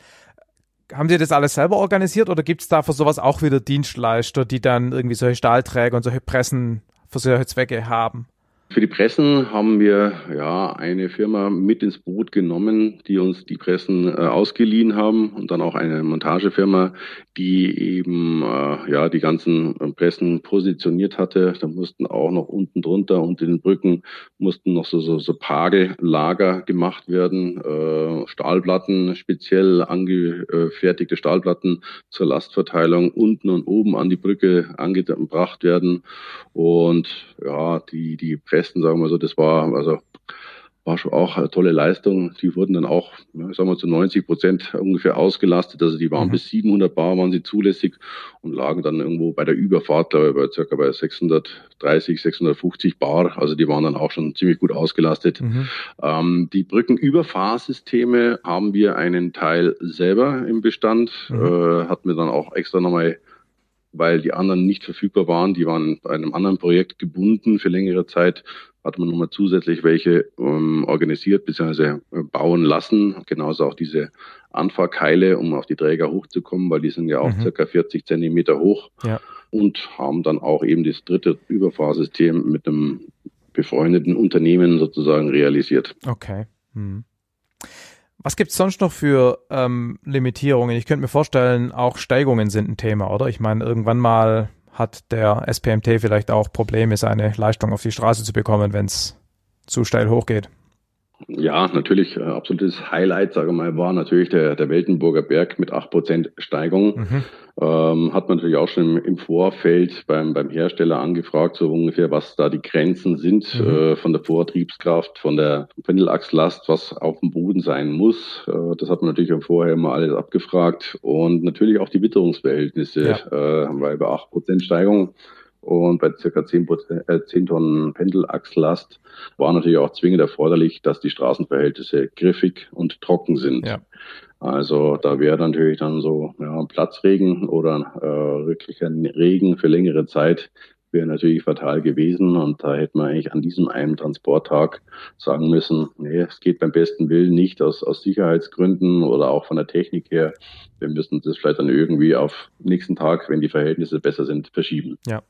haben Sie das alles selber organisiert oder gibt es da für sowas auch wieder Dienstleister, die dann irgendwie solche Stahlträger und solche Pressen für solche Zwecke haben? Für die Pressen haben wir ja eine Firma mit ins Boot genommen, die uns die Pressen äh, ausgeliehen haben und dann auch eine Montagefirma, die eben äh, ja die ganzen äh, Pressen positioniert hatte. Da mussten auch noch unten drunter unter den Brücken mussten noch so so, so Pagellager gemacht werden, äh, Stahlplatten speziell angefertigte Stahlplatten zur Lastverteilung unten und oben an die Brücke angebracht werden und ja die die Pressen, sagen wir so, das war also war schon auch eine tolle Leistung. Die wurden dann auch, ja, sagen wir zu 90 Prozent ungefähr ausgelastet. Also die waren mhm. bis 700 Bar waren sie zulässig und lagen dann irgendwo bei der Überfahrt, glaube ich, bei circa bei 630, 650 Bar. Also die waren dann auch schon ziemlich gut ausgelastet. Mhm. Ähm, die Brückenüberfahrsysteme haben wir einen Teil selber im Bestand, mhm. äh, hatten wir dann auch extra nochmal weil die anderen nicht verfügbar waren. Die waren bei einem anderen Projekt gebunden für längere Zeit. Hat man nochmal zusätzlich welche ähm, organisiert bzw. Bauen lassen. Genauso auch diese Anfahrkeile, um auf die Träger hochzukommen, weil die sind ja auch mhm. circa 40 Zentimeter hoch. Ja. Und haben dann auch eben das dritte Überfahrsystem mit einem befreundeten Unternehmen sozusagen realisiert. Okay. Mhm. Was gibt es sonst noch für ähm, Limitierungen? Ich könnte mir vorstellen, auch Steigungen sind ein Thema, oder? Ich meine, irgendwann mal hat der SPMT vielleicht auch Probleme, seine Leistung auf die Straße zu bekommen, wenn es zu steil hochgeht. Ja, natürlich, äh, absolutes Highlight, sage mal, war natürlich der, der Weltenburger Berg mit 8% Steigung. Mhm. Ähm, hat man natürlich auch schon im, im, Vorfeld beim, beim Hersteller angefragt, so ungefähr, was da die Grenzen sind mhm. äh, von der Vortriebskraft, von der Pendelachslast, was auf dem Boden sein muss. Äh, das hat man natürlich vorher immer alles abgefragt. Und natürlich auch die Witterungsverhältnisse, ja. äh, weil bei 8% Steigung und bei circa 10, äh, 10 Tonnen Pendelachslast war natürlich auch zwingend erforderlich, dass die Straßenverhältnisse griffig und trocken sind. Ja. Also da wäre natürlich dann so ja, Platzregen oder äh, wirklicher Regen für längere Zeit wäre natürlich fatal gewesen und da hätte man eigentlich an diesem einen Transporttag sagen müssen, nee, es geht beim besten Willen nicht aus, aus Sicherheitsgründen oder auch von der Technik her. Wir müssen das vielleicht dann irgendwie auf nächsten Tag, wenn die Verhältnisse besser sind, verschieben. Ja,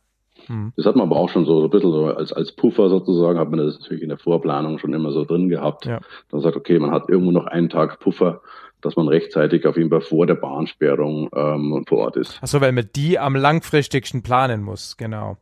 Mhm. Das hat man aber auch schon so, ein bisschen so als, als Puffer sozusagen, hat man das natürlich in der Vorplanung schon immer so drin gehabt. Ja. Dann sagt, okay, man hat irgendwo noch einen Tag Puffer, dass man rechtzeitig auf jeden Fall vor der Bahnsperrung ähm, vor Ort ist. Achso, weil man die am langfristigsten planen muss, genau.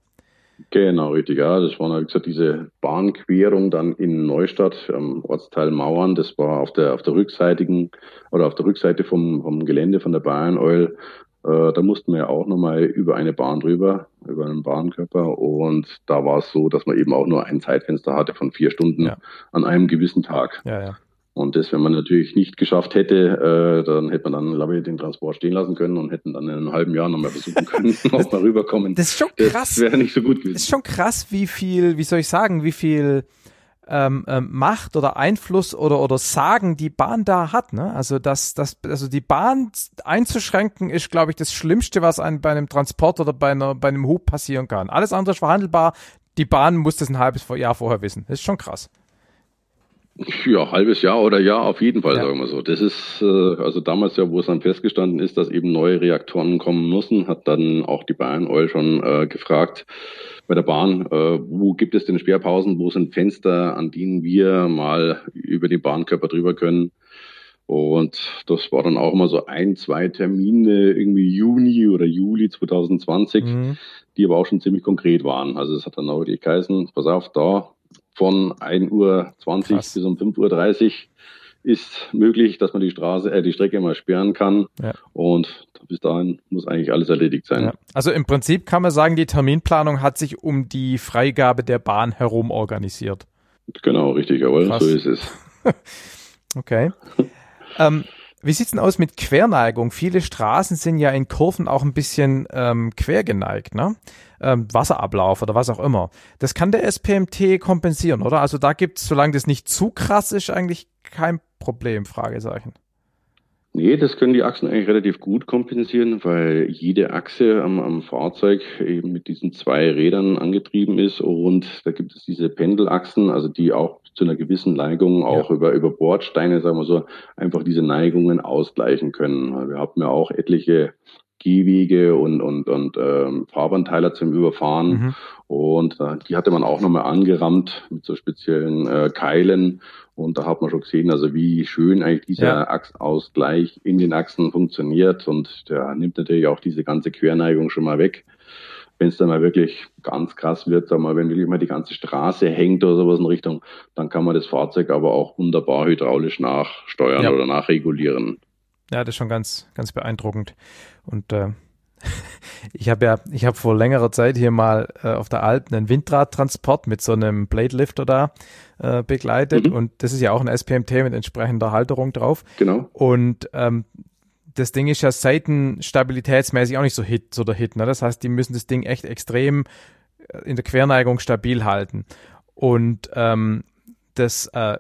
Genau, richtig, ja. Das war, wie gesagt, diese Bahnquerung dann in Neustadt, am Ortsteil Mauern. Das war auf der, auf der rückseitigen oder auf der Rückseite vom, vom Gelände von der Bayern Oil da mussten wir ja auch nochmal über eine Bahn drüber, über einen Bahnkörper. Und da war es so, dass man eben auch nur ein Zeitfenster hatte von vier Stunden ja. an einem gewissen Tag. Ja, ja. Und das, wenn man natürlich nicht geschafft hätte, äh, dann hätte man dann, glaube ich, den Transport stehen lassen können und hätten dann in einem halben Jahr nochmal versuchen können, ob wir rüberkommen. Das ist schon krass. Das wäre nicht so gut gewesen. Das ist schon krass, wie viel, wie soll ich sagen, wie viel ähm, ähm, Macht oder Einfluss oder oder Sagen die Bahn da hat. Ne? Also das, das, also die Bahn einzuschränken ist, glaube ich, das Schlimmste, was einem bei einem Transport oder bei einer bei einem Hub passieren kann. Alles andere ist verhandelbar. die Bahn muss das ein halbes Jahr vorher wissen. Das ist schon krass. Ja, halbes Jahr oder Jahr auf jeden Fall, ja. sagen wir so. Das ist, äh, also damals ja, wo es dann festgestanden ist, dass eben neue Reaktoren kommen müssen, hat dann auch die Bayern Oil schon äh, gefragt bei der Bahn, äh, wo gibt es denn Sperrpausen, wo sind Fenster, an denen wir mal über den Bahnkörper drüber können. Und das war dann auch immer so ein, zwei Termine, irgendwie Juni oder Juli 2020, mhm. die aber auch schon ziemlich konkret waren. Also es hat dann auch wirklich geheißen, pass auf, da von 1.20 Uhr Krass. bis um 5.30 Uhr ist möglich, dass man die Straße, äh, die Strecke mal sperren kann. Ja. Und bis dahin muss eigentlich alles erledigt sein. Ja. Also im Prinzip kann man sagen, die Terminplanung hat sich um die Freigabe der Bahn herum organisiert. Genau, richtig, jawohl, Krass. so ist es. okay. ähm, wie sieht's denn aus mit Querneigung? Viele Straßen sind ja in Kurven auch ein bisschen ähm, quergeneigt, ne? Ähm, Wasserablauf oder was auch immer. Das kann der SPMT kompensieren, oder? Also da gibt's, solange das nicht zu krass ist, eigentlich kein Problem, Fragezeichen. Nee, das können die Achsen eigentlich relativ gut kompensieren, weil jede Achse am, am, Fahrzeug eben mit diesen zwei Rädern angetrieben ist und da gibt es diese Pendelachsen, also die auch zu einer gewissen Neigung auch ja. über, über Bordsteine, sagen wir so, einfach diese Neigungen ausgleichen können. Wir haben ja auch etliche Gehwege und, und, und ähm, Fahrbahnteiler zum Überfahren. Mhm. Und äh, die hatte man auch nochmal angerammt mit so speziellen äh, Keilen. Und da hat man schon gesehen, also wie schön eigentlich dieser ja. Achsausgleich in den Achsen funktioniert. Und der nimmt natürlich auch diese ganze Querneigung schon mal weg. Wenn es dann mal wirklich ganz krass wird, sag mal, wenn wirklich mal die ganze Straße hängt oder sowas in Richtung, dann kann man das Fahrzeug aber auch wunderbar hydraulisch nachsteuern ja. oder nachregulieren. Ja, das ist schon ganz, ganz beeindruckend. Und äh, ich habe ja, ich habe vor längerer Zeit hier mal äh, auf der Alp einen Windradtransport mit so einem Blade Lifter da äh, begleitet mhm. und das ist ja auch ein SPMT mit entsprechender Halterung drauf. Genau. Und ähm, das Ding ist ja seitenstabilitätsmäßig auch nicht so Hit, so der Hit. Ne? Das heißt, die müssen das Ding echt extrem äh, in der Querneigung stabil halten. Und ähm, das äh,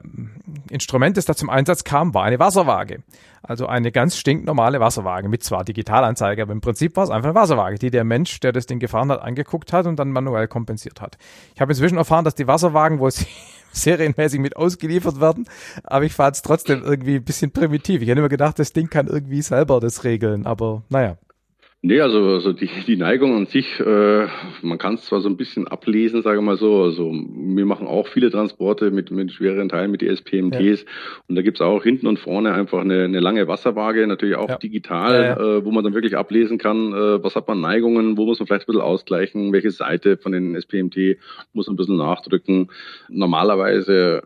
Instrument, das da zum Einsatz kam, war eine Wasserwaage. Also eine ganz stinknormale Wasserwaage mit zwar Digitalanzeige, aber im Prinzip war es einfach eine Wasserwaage, die der Mensch, der das Ding gefahren hat, angeguckt hat und dann manuell kompensiert hat. Ich habe inzwischen erfahren, dass die Wasserwagen wohl serienmäßig mit ausgeliefert werden, aber ich fand es trotzdem irgendwie ein bisschen primitiv. Ich hätte immer gedacht, das Ding kann irgendwie selber das regeln, aber naja. Nee, also, also die, die Neigung an sich, äh, man kann es zwar so ein bisschen ablesen, sage ich mal so. Also wir machen auch viele Transporte mit, mit schwereren Teilen, mit ESPMTs. Ja. Und da gibt's auch hinten und vorne einfach eine, eine lange Wasserwaage, natürlich auch ja. digital, ja, äh, wo man dann wirklich ablesen kann, äh, was hat man Neigungen, wo muss man vielleicht ein bisschen ausgleichen, welche Seite von den SPMT muss man ein bisschen nachdrücken. Normalerweise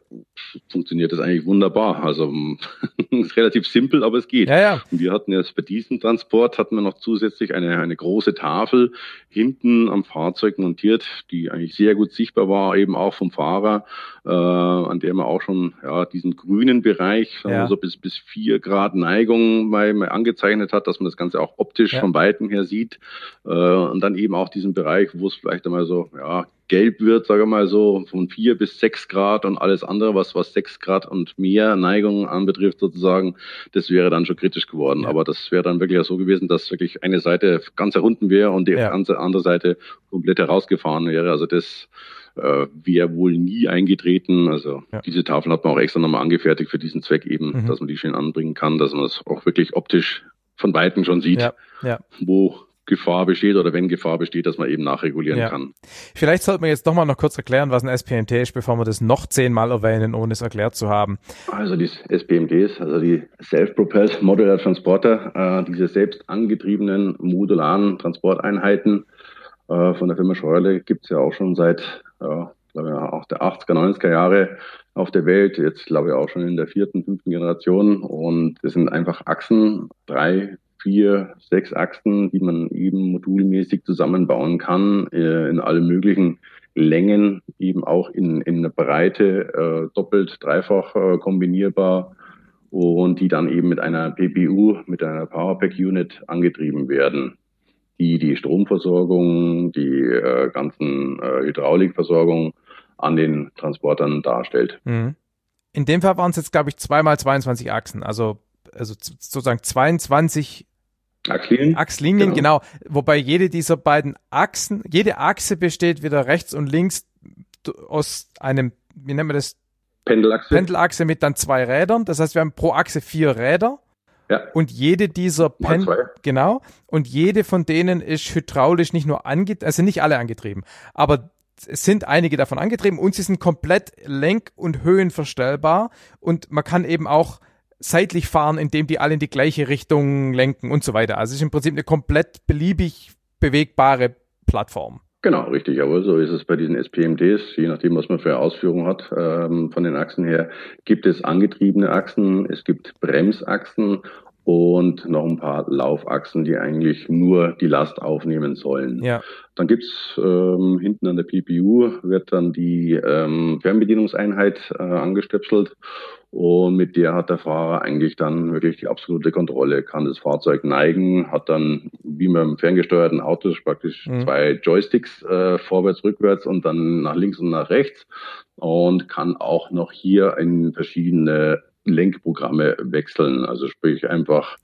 funktioniert das eigentlich wunderbar. Also ist relativ simpel, aber es geht. Ja, ja. Und wir hatten jetzt bei diesem Transport hatten wir noch zusätzlich tatsächlich eine, eine große Tafel hinten am Fahrzeug montiert, die eigentlich sehr gut sichtbar war, eben auch vom Fahrer, äh, an der man auch schon ja, diesen grünen Bereich, ja. so bis, bis vier Grad Neigung mal, mal angezeichnet hat, dass man das Ganze auch optisch ja. von Weitem her sieht. Äh, und dann eben auch diesen Bereich, wo es vielleicht einmal so ja, gelb wird, sage ich mal so, von vier bis sechs Grad und alles andere, was, was sechs Grad und mehr Neigung anbetrifft sozusagen, das wäre dann schon kritisch geworden. Ja. Aber das wäre dann wirklich so gewesen, dass wirklich eine Seite ganz unten wäre und die ja. ganze andere Seite komplett herausgefahren wäre. Also das äh, wäre wohl nie eingetreten. Also ja. diese Tafel hat man auch extra nochmal angefertigt für diesen Zweck eben, mhm. dass man die schön anbringen kann, dass man es auch wirklich optisch von Weitem schon sieht, ja. Ja. wo Gefahr besteht oder wenn Gefahr besteht, dass man eben nachregulieren ja. kann. Vielleicht sollte man jetzt nochmal noch kurz erklären, was ein SPMT ist, bevor wir das noch zehnmal erwähnen, ohne es erklärt zu haben. Also die SPMTs, also die Self-Propelled Modular Transporter, äh, diese selbst angetriebenen modularen Transporteinheiten äh, von der Firma Scheuerle gibt es ja auch schon seit ja, glaube ich, auch der 80er, 90er Jahre auf der Welt, jetzt glaube ich auch schon in der vierten, fünften Generation. Und es sind einfach Achsen, drei, vier, sechs Achsen, die man eben modulmäßig zusammenbauen kann, äh, in alle möglichen Längen, eben auch in, in der Breite, äh, doppelt, dreifach äh, kombinierbar und die dann eben mit einer PPU, mit einer Powerpack Unit angetrieben werden, die die Stromversorgung, die äh, ganzen äh, Hydraulikversorgung an den Transportern darstellt. Mhm. In dem Fall waren es jetzt, glaube ich, zweimal 22 Achsen, also also sozusagen 22 Achslinien. Achslinien, genau. genau. Wobei jede dieser beiden Achsen, jede Achse besteht wieder rechts und links aus einem, wie nennen wir das? Pendelachse. Pendelachse mit dann zwei Rädern. Das heißt, wir haben pro Achse vier Räder. Ja. Und jede dieser Pen genau und jede von denen ist hydraulisch nicht nur angetrieben, also nicht alle angetrieben, aber es sind einige davon angetrieben und sie sind komplett lenk- und höhenverstellbar und man kann eben auch seitlich fahren, indem die alle in die gleiche Richtung lenken und so weiter. Also es ist im Prinzip eine komplett beliebig bewegbare Plattform. Genau, richtig. Aber so ist es bei diesen SPMDs, je nachdem, was man für Ausführungen hat. Ähm, von den Achsen her gibt es angetriebene Achsen, es gibt Bremsachsen und noch ein paar Laufachsen, die eigentlich nur die Last aufnehmen sollen. Ja. Dann gibt's ähm, hinten an der PPU wird dann die ähm, Fernbedienungseinheit äh, angestöpselt und mit der hat der Fahrer eigentlich dann wirklich die absolute Kontrolle, kann das Fahrzeug neigen, hat dann, wie man im ferngesteuerten Auto praktisch mhm. zwei Joysticks äh, vorwärts, rückwärts und dann nach links und nach rechts und kann auch noch hier in verschiedene Lenkprogramme wechseln. Also sprich einfach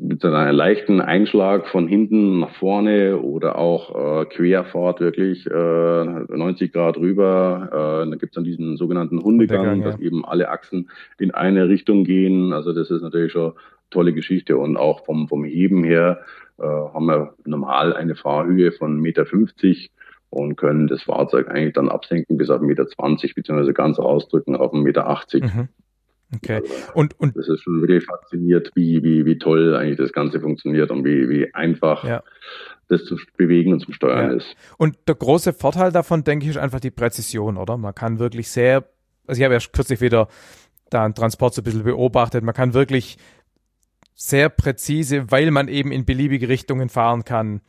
mit einem leichten Einschlag von hinten nach vorne oder auch äh, Querfahrt wirklich äh, 90 Grad rüber. Äh, da gibt's dann diesen sogenannten Hundegang, Hundegang ja. dass eben alle Achsen in eine Richtung gehen. Also das ist natürlich schon tolle Geschichte und auch vom, vom Heben her äh, haben wir normal eine Fahrhöhe von 1,50 Meter und können das Fahrzeug eigentlich dann absenken bis auf 1,20 Meter beziehungsweise ganz ausdrücken auf 1,80 Meter. Mhm. Okay. Und, und das ist schon wirklich fasziniert, wie, wie, wie toll eigentlich das Ganze funktioniert und wie, wie einfach ja. das zu bewegen und zum Steuern ja. ist. Und der große Vorteil davon, denke ich, ist einfach die Präzision, oder? Man kann wirklich sehr, also ich habe ja kürzlich wieder da einen Transport so ein bisschen beobachtet, man kann wirklich sehr präzise, weil man eben in beliebige Richtungen fahren kann.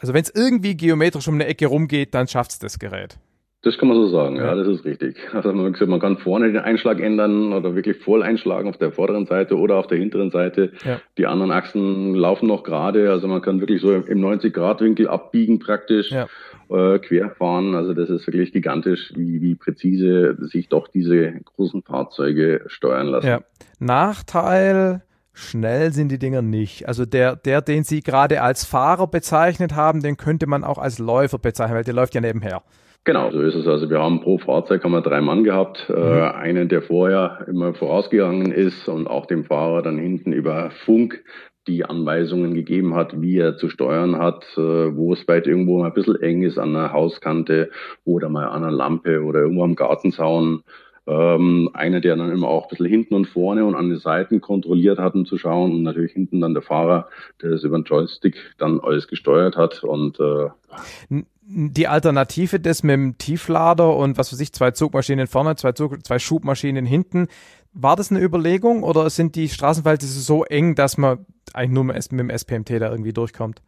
Also wenn es irgendwie geometrisch um eine Ecke rumgeht, dann schafft es das Gerät. Das kann man so sagen, ja, das ist richtig. Also man, man kann vorne den Einschlag ändern oder wirklich voll einschlagen auf der vorderen Seite oder auf der hinteren Seite. Ja. Die anderen Achsen laufen noch gerade, also man kann wirklich so im 90-Grad-Winkel abbiegen praktisch, ja. äh, querfahren. Also das ist wirklich gigantisch, wie, wie präzise sich doch diese großen Fahrzeuge steuern lassen. Ja. Nachteil, Schnell sind die Dinger nicht. Also der, der, den Sie gerade als Fahrer bezeichnet haben, den könnte man auch als Läufer bezeichnen, weil der läuft ja nebenher. Genau, so ist es. Also wir haben pro Fahrzeug haben wir drei Mann gehabt. Äh, mhm. Äh, einen, der vorher immer vorausgegangen ist und auch dem Fahrer dann hinten über Funk die Anweisungen gegeben hat, wie er zu steuern hat, äh, wo es vielleicht irgendwo mal ein bisschen eng ist an der Hauskante oder mal an einer Lampe oder irgendwo am Gartenzaun. Ähm, einer, der dann immer auch ein bisschen hinten und vorne und an den Seiten kontrolliert hat, um zu schauen. Und natürlich hinten dann der Fahrer, der das über den Joystick dann alles gesteuert hat. Und äh, die Alternative des mit dem Tieflader und was weiß ich, zwei Zugmaschinen vorne, zwei, Zug, zwei Schubmaschinen hinten, war das eine Überlegung oder sind die Straßenverhältnisse so eng, dass man eigentlich nur mit dem SPMT da irgendwie durchkommt?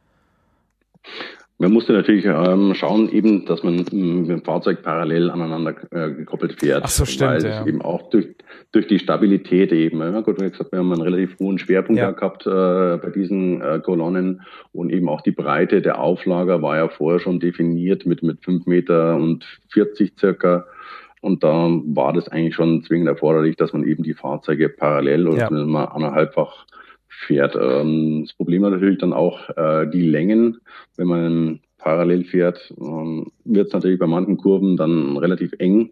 Man musste natürlich ähm, schauen, eben, dass man mit dem Fahrzeug parallel aneinander äh, gekoppelt fährt. Ach so, stimmt, weil ja. eben auch durch, durch die Stabilität eben. Ja, gut, wie gesagt, wir haben einen relativ hohen Schwerpunkt ja. gehabt äh, bei diesen äh, Kolonnen und eben auch die Breite der Auflager war ja vorher schon definiert mit mit fünf Meter und 40 circa. Und da war das eigentlich schon zwingend erforderlich, dass man eben die Fahrzeuge parallel oder ja. mal anderthalbfach fährt. Ähm, das Problem ist natürlich dann auch äh, die Längen. Wenn man parallel fährt, ähm, wird es natürlich bei manchen Kurven dann relativ eng.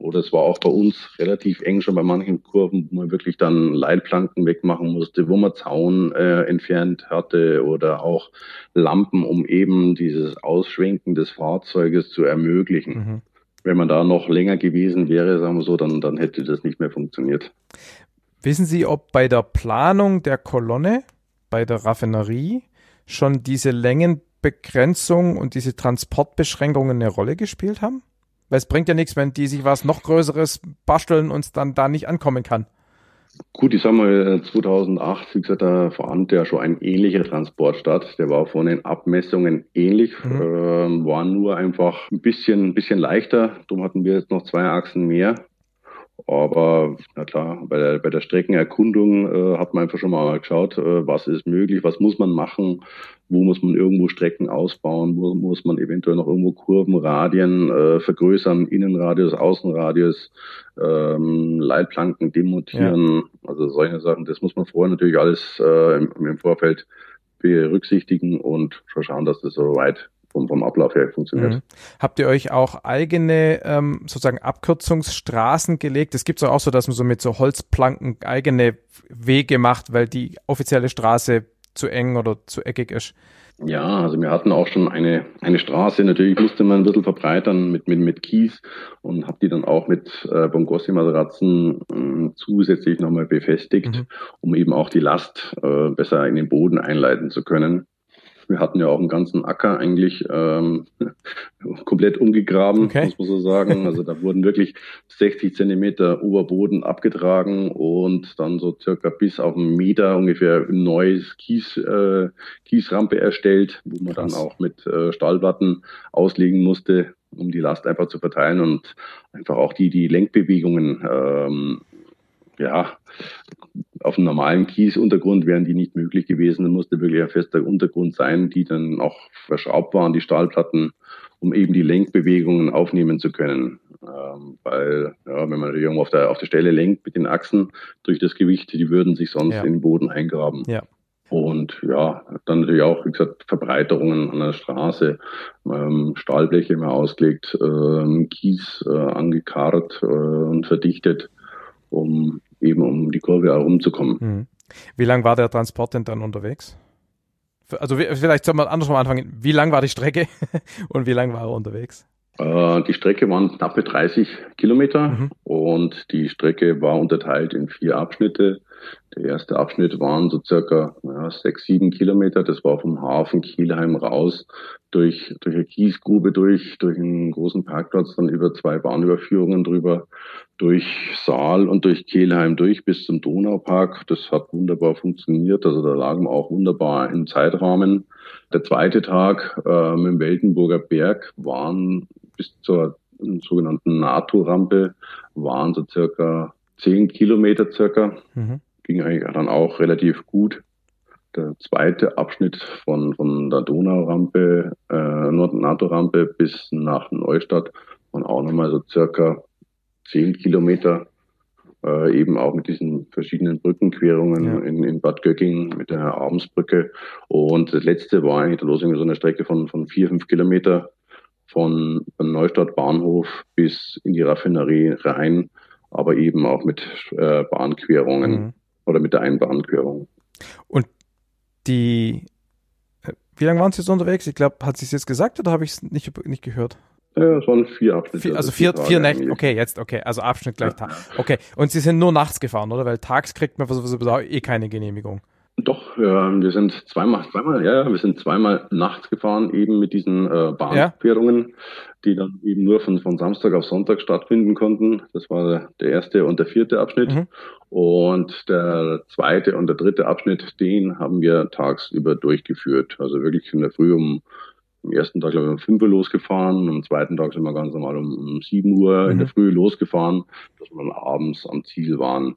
Oder es war auch bei uns relativ eng schon bei manchen Kurven, wo man wirklich dann Leitplanken wegmachen musste, wo man Zaun äh, entfernt hatte oder auch Lampen, um eben dieses Ausschwenken des Fahrzeuges zu ermöglichen. Mhm. Wenn man da noch länger gewesen wäre, sagen wir so, dann, dann hätte das nicht mehr funktioniert. Wissen Sie, ob bei der Planung der Kolonne, bei der Raffinerie, schon diese Längenbegrenzung und diese Transportbeschränkungen eine Rolle gespielt haben? Weil es bringt ja nichts, wenn die sich was noch Größeres basteln und es dann da nicht ankommen kann. Gut, ich sag mal, 2008, wie gesagt, da fand ja schon ein ähnlicher Transport statt. Der war von den Abmessungen ähnlich, mhm. äh, war nur einfach ein bisschen, ein bisschen leichter. Darum hatten wir jetzt noch zwei Achsen mehr. Aber na klar, bei der, bei der Streckenerkundung äh, hat man einfach schon mal geschaut, äh, was ist möglich, was muss man machen, wo muss man irgendwo Strecken ausbauen, wo muss man eventuell noch irgendwo Kurven, Radien äh, vergrößern, Innenradius, Außenradius, ähm, Leitplanken demontieren, ja. also solche Sachen. Das muss man vorher natürlich alles äh, im, im Vorfeld berücksichtigen und schauen, dass das soweit vom, vom Ablauf her funktioniert. Mhm. Habt ihr euch auch eigene ähm, sozusagen Abkürzungsstraßen gelegt? Es gibt es auch so, dass man so mit so Holzplanken eigene Wege macht, weil die offizielle Straße zu eng oder zu eckig ist. Ja, also wir hatten auch schon eine, eine Straße. Natürlich musste man ein bisschen verbreitern mit, mit, mit Kies und habe die dann auch mit äh, Bongossi-Matratzen äh, zusätzlich nochmal befestigt, mhm. um eben auch die Last äh, besser in den Boden einleiten zu können. Wir hatten ja auch einen ganzen Acker eigentlich ähm, komplett umgegraben, okay. muss man so sagen. Also da wurden wirklich 60 Zentimeter Oberboden abgetragen und dann so circa bis auf einen Meter ungefähr ein neues Kies, äh, Kiesrampe erstellt, wo man Krass. dann auch mit äh, Stahlplatten auslegen musste, um die Last einfach zu verteilen und einfach auch die, die Lenkbewegungen ähm, ja, auf einem normalen Kiesuntergrund wären die nicht möglich gewesen. Da musste wirklich ein fester Untergrund sein, die dann auch verschraubt waren, die Stahlplatten, um eben die Lenkbewegungen aufnehmen zu können. Ähm, weil, ja, wenn man irgendwo auf der, auf der Stelle lenkt mit den Achsen durch das Gewicht, die würden sich sonst ja. in den Boden eingraben. Ja. Und ja, dann natürlich auch, wie gesagt, Verbreiterungen an der Straße, ähm, Stahlbleche immer ausgelegt, ähm, Kies äh, angekarrt äh, und verdichtet, um eben um die Kurve herumzukommen. Mhm. Wie lang war der Transport denn dann unterwegs? Also vielleicht soll man andersrum anfangen. Wie lang war die Strecke und wie lang war er unterwegs? Äh, die Strecke waren knappe 30 Kilometer mhm. und die Strecke war unterteilt in vier Abschnitte. Der erste Abschnitt waren so circa ja, sechs, sieben Kilometer. Das war vom Hafen Kielheim raus durch, durch eine Kiesgrube durch, durch einen großen Parkplatz, dann über zwei Bahnüberführungen drüber, durch Saal und durch Kehlheim durch bis zum Donaupark. Das hat wunderbar funktioniert. Also da lagen wir auch wunderbar im Zeitrahmen. Der zweite Tag äh, dem Weltenburger Berg waren bis zur sogenannten NATO-Rampe waren so circa zehn Kilometer circa. Mhm. Ging eigentlich dann auch relativ gut. Der zweite Abschnitt von, von der Donaurampe, äh, NATO-Rampe bis nach Neustadt waren auch nochmal so circa zehn Kilometer. Äh, eben auch mit diesen verschiedenen Brückenquerungen ja. in, in Bad Göcking mit der Abendsbrücke. Und das letzte war eigentlich der Losing so eine Strecke von, von vier, fünf Kilometer von Neustadt Bahnhof bis in die Raffinerie rein, aber eben auch mit äh, Bahnquerungen mhm. Oder mit der Einbahnquerung. Und die, äh, wie lange waren Sie jetzt unterwegs? Ich glaube, hat sie es jetzt gesagt oder habe ich es nicht, nicht gehört? Ja, es waren vier Abschnitte. Vier, also vier, vier Nächte, okay, jetzt, okay, also Abschnitt gleich ja. Tag. Okay, und Sie sind nur nachts gefahren, oder? Weil tags kriegt man sowieso eh keine Genehmigung. Doch, ja, wir sind zweimal, zweimal, ja, wir sind zweimal nachts gefahren, eben mit diesen äh, Bahnquerungen, ja. die dann eben nur von, von Samstag auf Sonntag stattfinden konnten. Das war der erste und der vierte Abschnitt. Mhm. Und der zweite und der dritte Abschnitt, den haben wir tagsüber durchgeführt. Also wirklich in der Früh um am ersten Tag, glaube ich, um 5 Uhr losgefahren, am zweiten Tag sind wir ganz normal um, um 7 Uhr mhm. in der mhm. Früh losgefahren, dass wir dann abends am Ziel waren,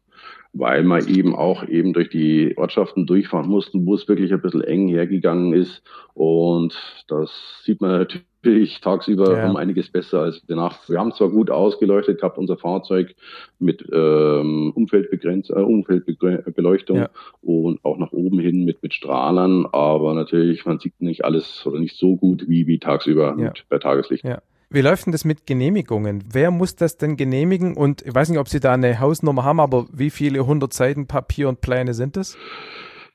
weil wir eben auch eben durch die Ortschaften durchfahren mussten, wo es wirklich ein bisschen eng hergegangen ist und das sieht man natürlich ich tagsüber ja. um einiges besser als in der Nacht. Wir haben zwar gut ausgeleuchtet gehabt, unser Fahrzeug mit ähm, Umfeldbegrenz äh, Umfeldbeleuchtung ja. und auch nach oben hin mit, mit Strahlern, aber natürlich, man sieht nicht alles oder nicht so gut wie, wie tagsüber ja. mit, bei Tageslicht. Ja. Wie läuft denn das mit Genehmigungen? Wer muss das denn genehmigen? Und ich weiß nicht, ob Sie da eine Hausnummer haben, aber wie viele hundert Seiten Papier und Pläne sind es?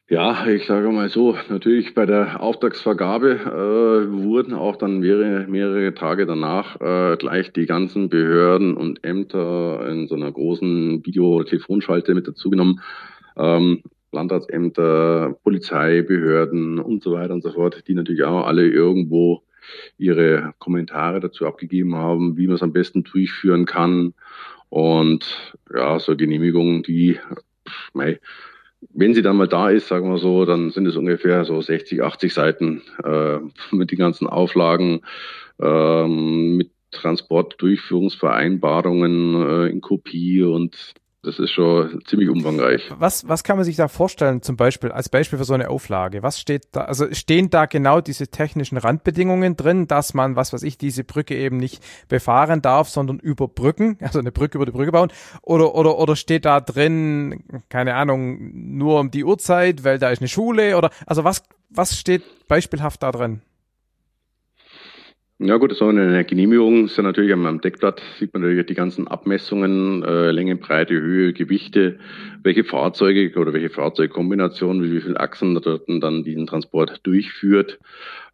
Ja, ich sage mal so, natürlich bei der Auftragsvergabe äh, wurden auch dann mehrere, mehrere Tage danach äh, gleich die ganzen Behörden und Ämter in so einer großen Video- oder Telefonschalte mit dazugenommen. Ähm, Landratsämter, Polizeibehörden und so weiter und so fort, die natürlich auch alle irgendwo ihre Kommentare dazu abgegeben haben, wie man es am besten durchführen kann. Und ja, so Genehmigungen, die, mei, wenn sie dann mal da ist, sagen wir so, dann sind es ungefähr so 60, 80 Seiten äh, mit den ganzen Auflagen, ähm, mit Transportdurchführungsvereinbarungen äh, in Kopie und das ist schon ziemlich umfangreich. Was, was kann man sich da vorstellen, zum Beispiel, als Beispiel für so eine Auflage? Was steht da, also stehen da genau diese technischen Randbedingungen drin, dass man, was weiß ich, diese Brücke eben nicht befahren darf, sondern überbrücken, also eine Brücke über die Brücke bauen? Oder, oder, oder steht da drin, keine Ahnung, nur um die Uhrzeit, weil da ist eine Schule? Oder, also was, was steht beispielhaft da drin? Ja gut, so eine Genehmigung ist ja natürlich am, Deckblatt sieht man natürlich die ganzen Abmessungen, äh, Länge, Breite, Höhe, Gewichte, welche Fahrzeuge oder welche Fahrzeugkombination, wie viele Achsen dort dann diesen Transport durchführt.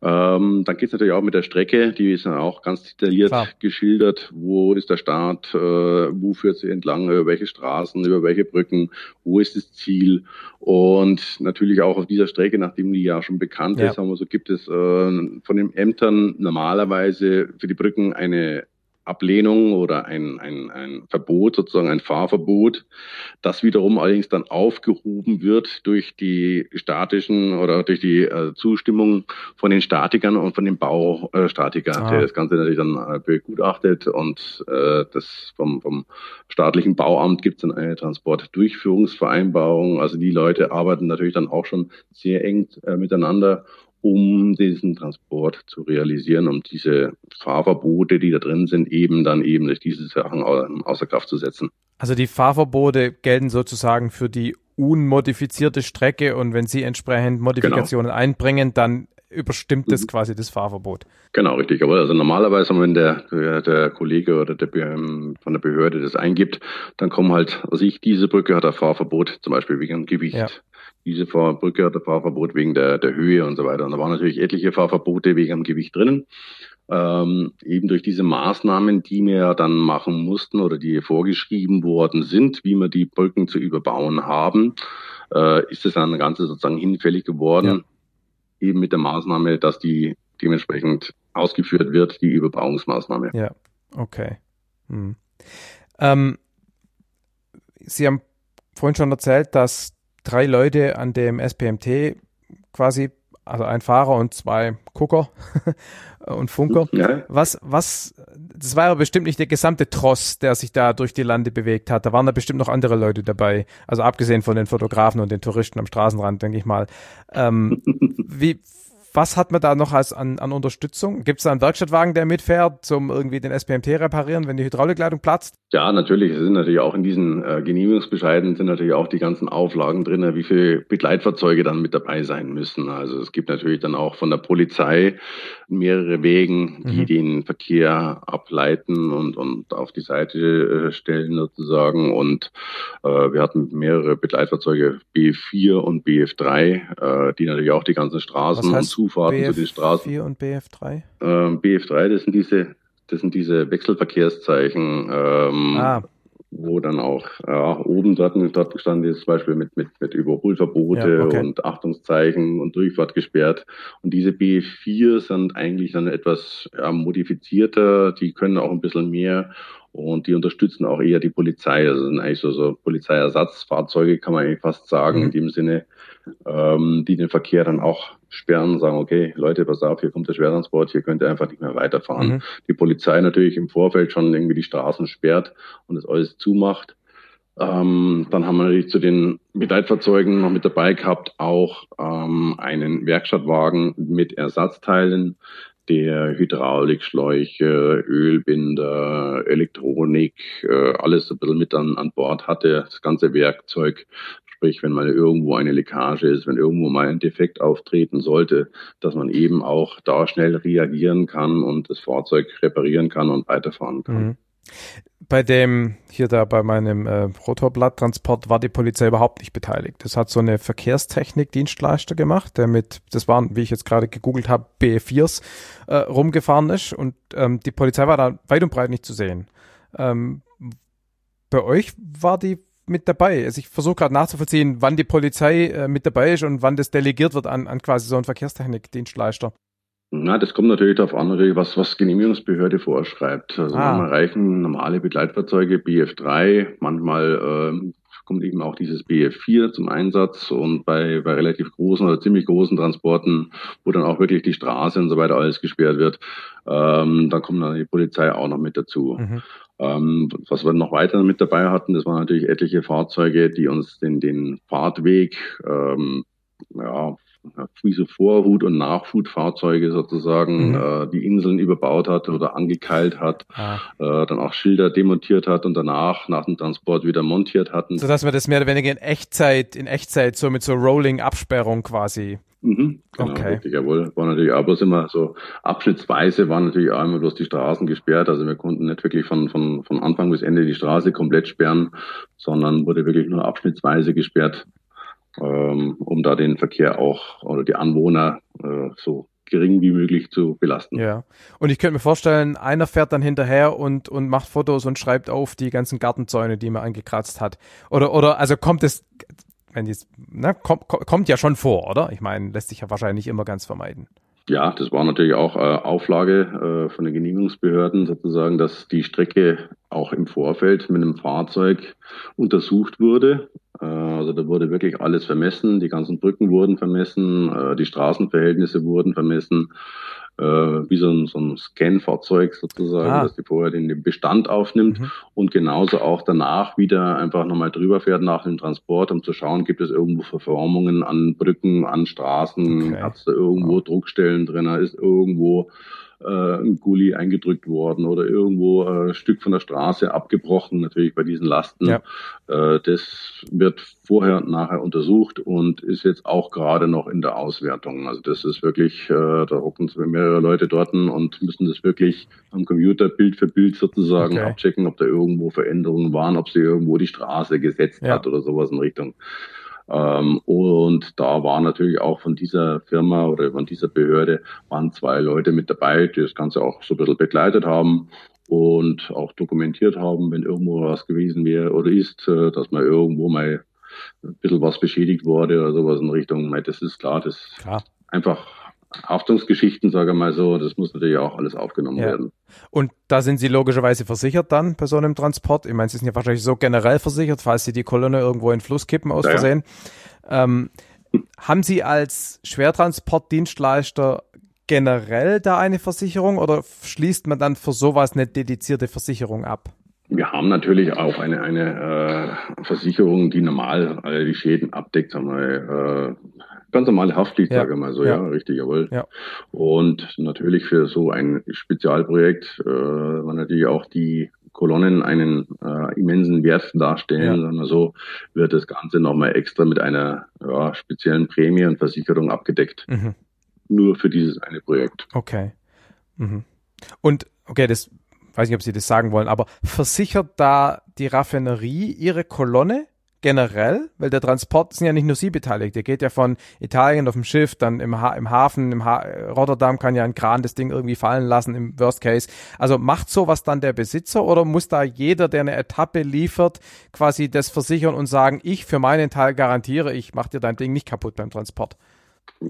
Ähm, dann geht es natürlich auch mit der Strecke, die ist dann auch ganz detailliert Klar. geschildert. Wo ist der Start, äh, wo führt sie entlang, über welche Straßen, über welche Brücken, wo ist das Ziel. Und natürlich auch auf dieser Strecke, nachdem die ja schon bekannt ja. ist, haben wir so, gibt es äh, von den Ämtern normalerweise für die Brücken eine Ablehnung oder ein, ein, ein Verbot, sozusagen ein Fahrverbot, das wiederum allerdings dann aufgehoben wird durch die statischen oder durch die äh, Zustimmung von den Statikern und von dem Baustatiker, ah. der das Ganze natürlich dann äh, begutachtet und äh, das vom, vom staatlichen Bauamt gibt es dann eine Transportdurchführungsvereinbarung. Also die Leute arbeiten natürlich dann auch schon sehr eng äh, miteinander um diesen Transport zu realisieren, um diese Fahrverbote, die da drin sind, eben dann eben durch diese Sachen außer Kraft zu setzen. Also die Fahrverbote gelten sozusagen für die unmodifizierte Strecke und wenn Sie entsprechend Modifikationen genau. einbringen, dann überstimmt das mhm. quasi das Fahrverbot. Genau, richtig. Aber also normalerweise, wenn der, der Kollege oder der von der Behörde das eingibt, dann kommen halt, also ich, diese Brücke hat ein Fahrverbot, zum Beispiel wegen Gewicht. Ja diese Brücke hat ein Fahrverbot wegen der, der Höhe und so weiter. Und da waren natürlich etliche Fahrverbote wegen dem Gewicht drinnen. Ähm, eben durch diese Maßnahmen, die wir ja dann machen mussten oder die vorgeschrieben worden sind, wie wir die Brücken zu überbauen haben, äh, ist es dann Ganze sozusagen hinfällig geworden, ja. eben mit der Maßnahme, dass die dementsprechend ausgeführt wird, die Überbauungsmaßnahme. Ja, okay. Hm. Ähm, Sie haben vorhin schon erzählt, dass drei Leute an dem SPMT quasi, also ein Fahrer und zwei Gucker und Funker. Ja. Was, was, das war ja bestimmt nicht der gesamte Tross, der sich da durch die Lande bewegt hat. Da waren da bestimmt noch andere Leute dabei. Also abgesehen von den Fotografen und den Touristen am Straßenrand, denke ich mal. Ähm, wie, was hat man da noch als an, an Unterstützung? Gibt es da einen Werkstattwagen, der mitfährt, zum irgendwie den SPMT reparieren, wenn die Hydraulikleitung platzt? Ja, natürlich. Es sind natürlich auch in diesen äh, Genehmigungsbescheiden sind natürlich auch die ganzen Auflagen drin, wie viele Begleitfahrzeuge dann mit dabei sein müssen. Also es gibt natürlich dann auch von der Polizei mehrere Wegen, die mhm. den Verkehr ableiten und, und auf die Seite äh, stellen sozusagen. Und äh, wir hatten mehrere Begleitfahrzeuge B4 und BF3, äh, die natürlich auch die ganzen Straßen und Zufahrten BF zu den Straßen. B4 und BF3? Ähm, BF3, das sind diese, das sind diese Wechselverkehrszeichen. Ähm, ah wo dann auch ja, oben dort, dort gestanden ist, zum Beispiel mit, mit, mit Überholverbote ja, okay. und Achtungszeichen und Durchfahrt gesperrt. Und diese B4 sind eigentlich dann etwas ja, modifizierter, die können auch ein bisschen mehr und die unterstützen auch eher die Polizei. Also sind eigentlich so, so Polizeiersatzfahrzeuge, kann man eigentlich fast sagen, mhm. in dem Sinne, ähm, die den Verkehr dann auch sperren sagen, okay, Leute, pass auf, hier kommt der Schwertransport, hier könnt ihr einfach nicht mehr weiterfahren. Mhm. Die Polizei natürlich im Vorfeld schon irgendwie die Straßen sperrt und das alles zumacht. Ähm, dann haben wir natürlich zu den Begleitfahrzeugen noch mit dabei gehabt auch ähm, einen Werkstattwagen mit Ersatzteilen, der Hydraulikschläuche, Ölbinder, Elektronik, äh, alles ein bisschen mit an, an Bord hatte, das ganze Werkzeug. Sprich, wenn mal irgendwo eine Leckage ist, wenn irgendwo mal ein Defekt auftreten sollte, dass man eben auch da schnell reagieren kann und das Fahrzeug reparieren kann und weiterfahren kann. Mhm. Bei dem, hier da bei meinem äh, Rotorblatttransport war die Polizei überhaupt nicht beteiligt. Das hat so eine Verkehrstechnik-Dienstleister gemacht, der mit, das waren, wie ich jetzt gerade gegoogelt habe, BE4s äh, rumgefahren ist und ähm, die Polizei war da weit und breit nicht zu sehen. Ähm, bei euch war die mit dabei. Also ich versuche gerade nachzuvollziehen, wann die Polizei äh, mit dabei ist und wann das delegiert wird an, an quasi so einen Verkehrstechnik-Dienstleister. Na, das kommt natürlich darauf an, was, was Genehmigungsbehörde vorschreibt. Also ah. manchmal reichen normale Begleitfahrzeuge BF3, manchmal äh, kommt eben auch dieses BF4 zum Einsatz und bei, bei relativ großen oder ziemlich großen Transporten, wo dann auch wirklich die Straße und so weiter alles gesperrt wird, ähm, dann kommt dann die Polizei auch noch mit dazu. Mhm. Ähm, was wir noch weiter mit dabei hatten, das waren natürlich etliche Fahrzeuge, die uns den, den Fahrtweg ähm, ja, wie so Vorhut- und Nachhutfahrzeuge sozusagen mhm. äh, die Inseln überbaut hat oder angekeilt hat, ah. äh, dann auch Schilder demontiert hat und danach nach dem Transport wieder montiert hatten. So dass wir das mehr oder weniger in Echtzeit, in Echtzeit so mit so Rolling-Absperrung quasi Mhm, genau, okay. Richtig, jawohl. War natürlich auch bloß immer so abschnittsweise waren natürlich auch immer bloß die Straßen gesperrt. Also wir konnten nicht wirklich von, von, von Anfang bis Ende die Straße komplett sperren, sondern wurde wirklich nur abschnittsweise gesperrt, ähm, um da den Verkehr auch oder die Anwohner äh, so gering wie möglich zu belasten. Ja. Und ich könnte mir vorstellen, einer fährt dann hinterher und, und macht Fotos und schreibt auf die ganzen Gartenzäune, die man angekratzt hat. Oder, oder, also kommt es, wenn jetzt, ne, kommt, kommt ja schon vor, oder? Ich meine, lässt sich ja wahrscheinlich immer ganz vermeiden. Ja, das war natürlich auch äh, Auflage äh, von den Genehmigungsbehörden sozusagen, dass die Strecke auch im Vorfeld mit einem Fahrzeug untersucht wurde. Äh, also da wurde wirklich alles vermessen, die ganzen Brücken wurden vermessen, äh, die Straßenverhältnisse wurden vermessen äh, wie so ein, so ein Scan-Fahrzeug sozusagen, ah. dass die vorher den Bestand aufnimmt mhm. und genauso auch danach wieder einfach nochmal drüber fährt nach dem Transport, um zu schauen, gibt es irgendwo Verformungen an Brücken, an Straßen, okay. hat es da irgendwo Druckstellen drin, ist irgendwo äh, ein Gully eingedrückt worden oder irgendwo äh, ein Stück von der Straße abgebrochen, natürlich bei diesen Lasten. Ja. Äh, das wird vorher und nachher untersucht und ist jetzt auch gerade noch in der Auswertung. Also das ist wirklich, äh, da hocken mehrere Leute dort und müssen das wirklich am Computer Bild für Bild sozusagen okay. abchecken, ob da irgendwo Veränderungen waren, ob sie irgendwo die Straße gesetzt ja. hat oder sowas in Richtung. Ähm, und da war natürlich auch von dieser Firma oder von dieser Behörde waren zwei Leute mit dabei, die das Ganze auch so ein bisschen begleitet haben und auch dokumentiert haben, wenn irgendwo was gewesen wäre oder ist, äh, dass man irgendwo mal ein bisschen was beschädigt wurde oder sowas in Richtung, das ist klar, das klar. einfach Haftungsgeschichten, sage ich mal so, das muss natürlich auch alles aufgenommen ja. werden. Und da sind Sie logischerweise versichert dann bei so einem Transport? Ich meine, Sie sind ja wahrscheinlich so generell versichert, falls Sie die Kolonne irgendwo in den Fluss kippen aus ja, Versehen. Ähm, haben Sie als Schwertransportdienstleister generell da eine Versicherung oder schließt man dann für sowas eine dedizierte Versicherung ab? Wir haben natürlich auch eine, eine äh, Versicherung, die normal alle die Schäden abdeckt, sagen wir, äh, ganz normale Haftpflicht, ja. sage ich mal so, ja, ja richtig, jawohl. Ja. Und natürlich für so ein Spezialprojekt, äh, weil natürlich auch die Kolonnen einen äh, immensen Wert darstellen, ja. sondern so wird das Ganze nochmal extra mit einer ja, speziellen Prämie und Versicherung abgedeckt. Mhm. Nur für dieses eine Projekt. Okay. Mhm. Und okay, das weiß nicht, ob Sie das sagen wollen, aber versichert da die Raffinerie ihre Kolonne generell? Weil der Transport sind ja nicht nur Sie beteiligt. Der geht ja von Italien auf dem Schiff, dann im, ha im Hafen, im ha Rotterdam kann ja ein Kran das Ding irgendwie fallen lassen im Worst Case. Also macht sowas dann der Besitzer oder muss da jeder, der eine Etappe liefert, quasi das versichern und sagen, ich für meinen Teil garantiere, ich mache dir dein Ding nicht kaputt beim Transport?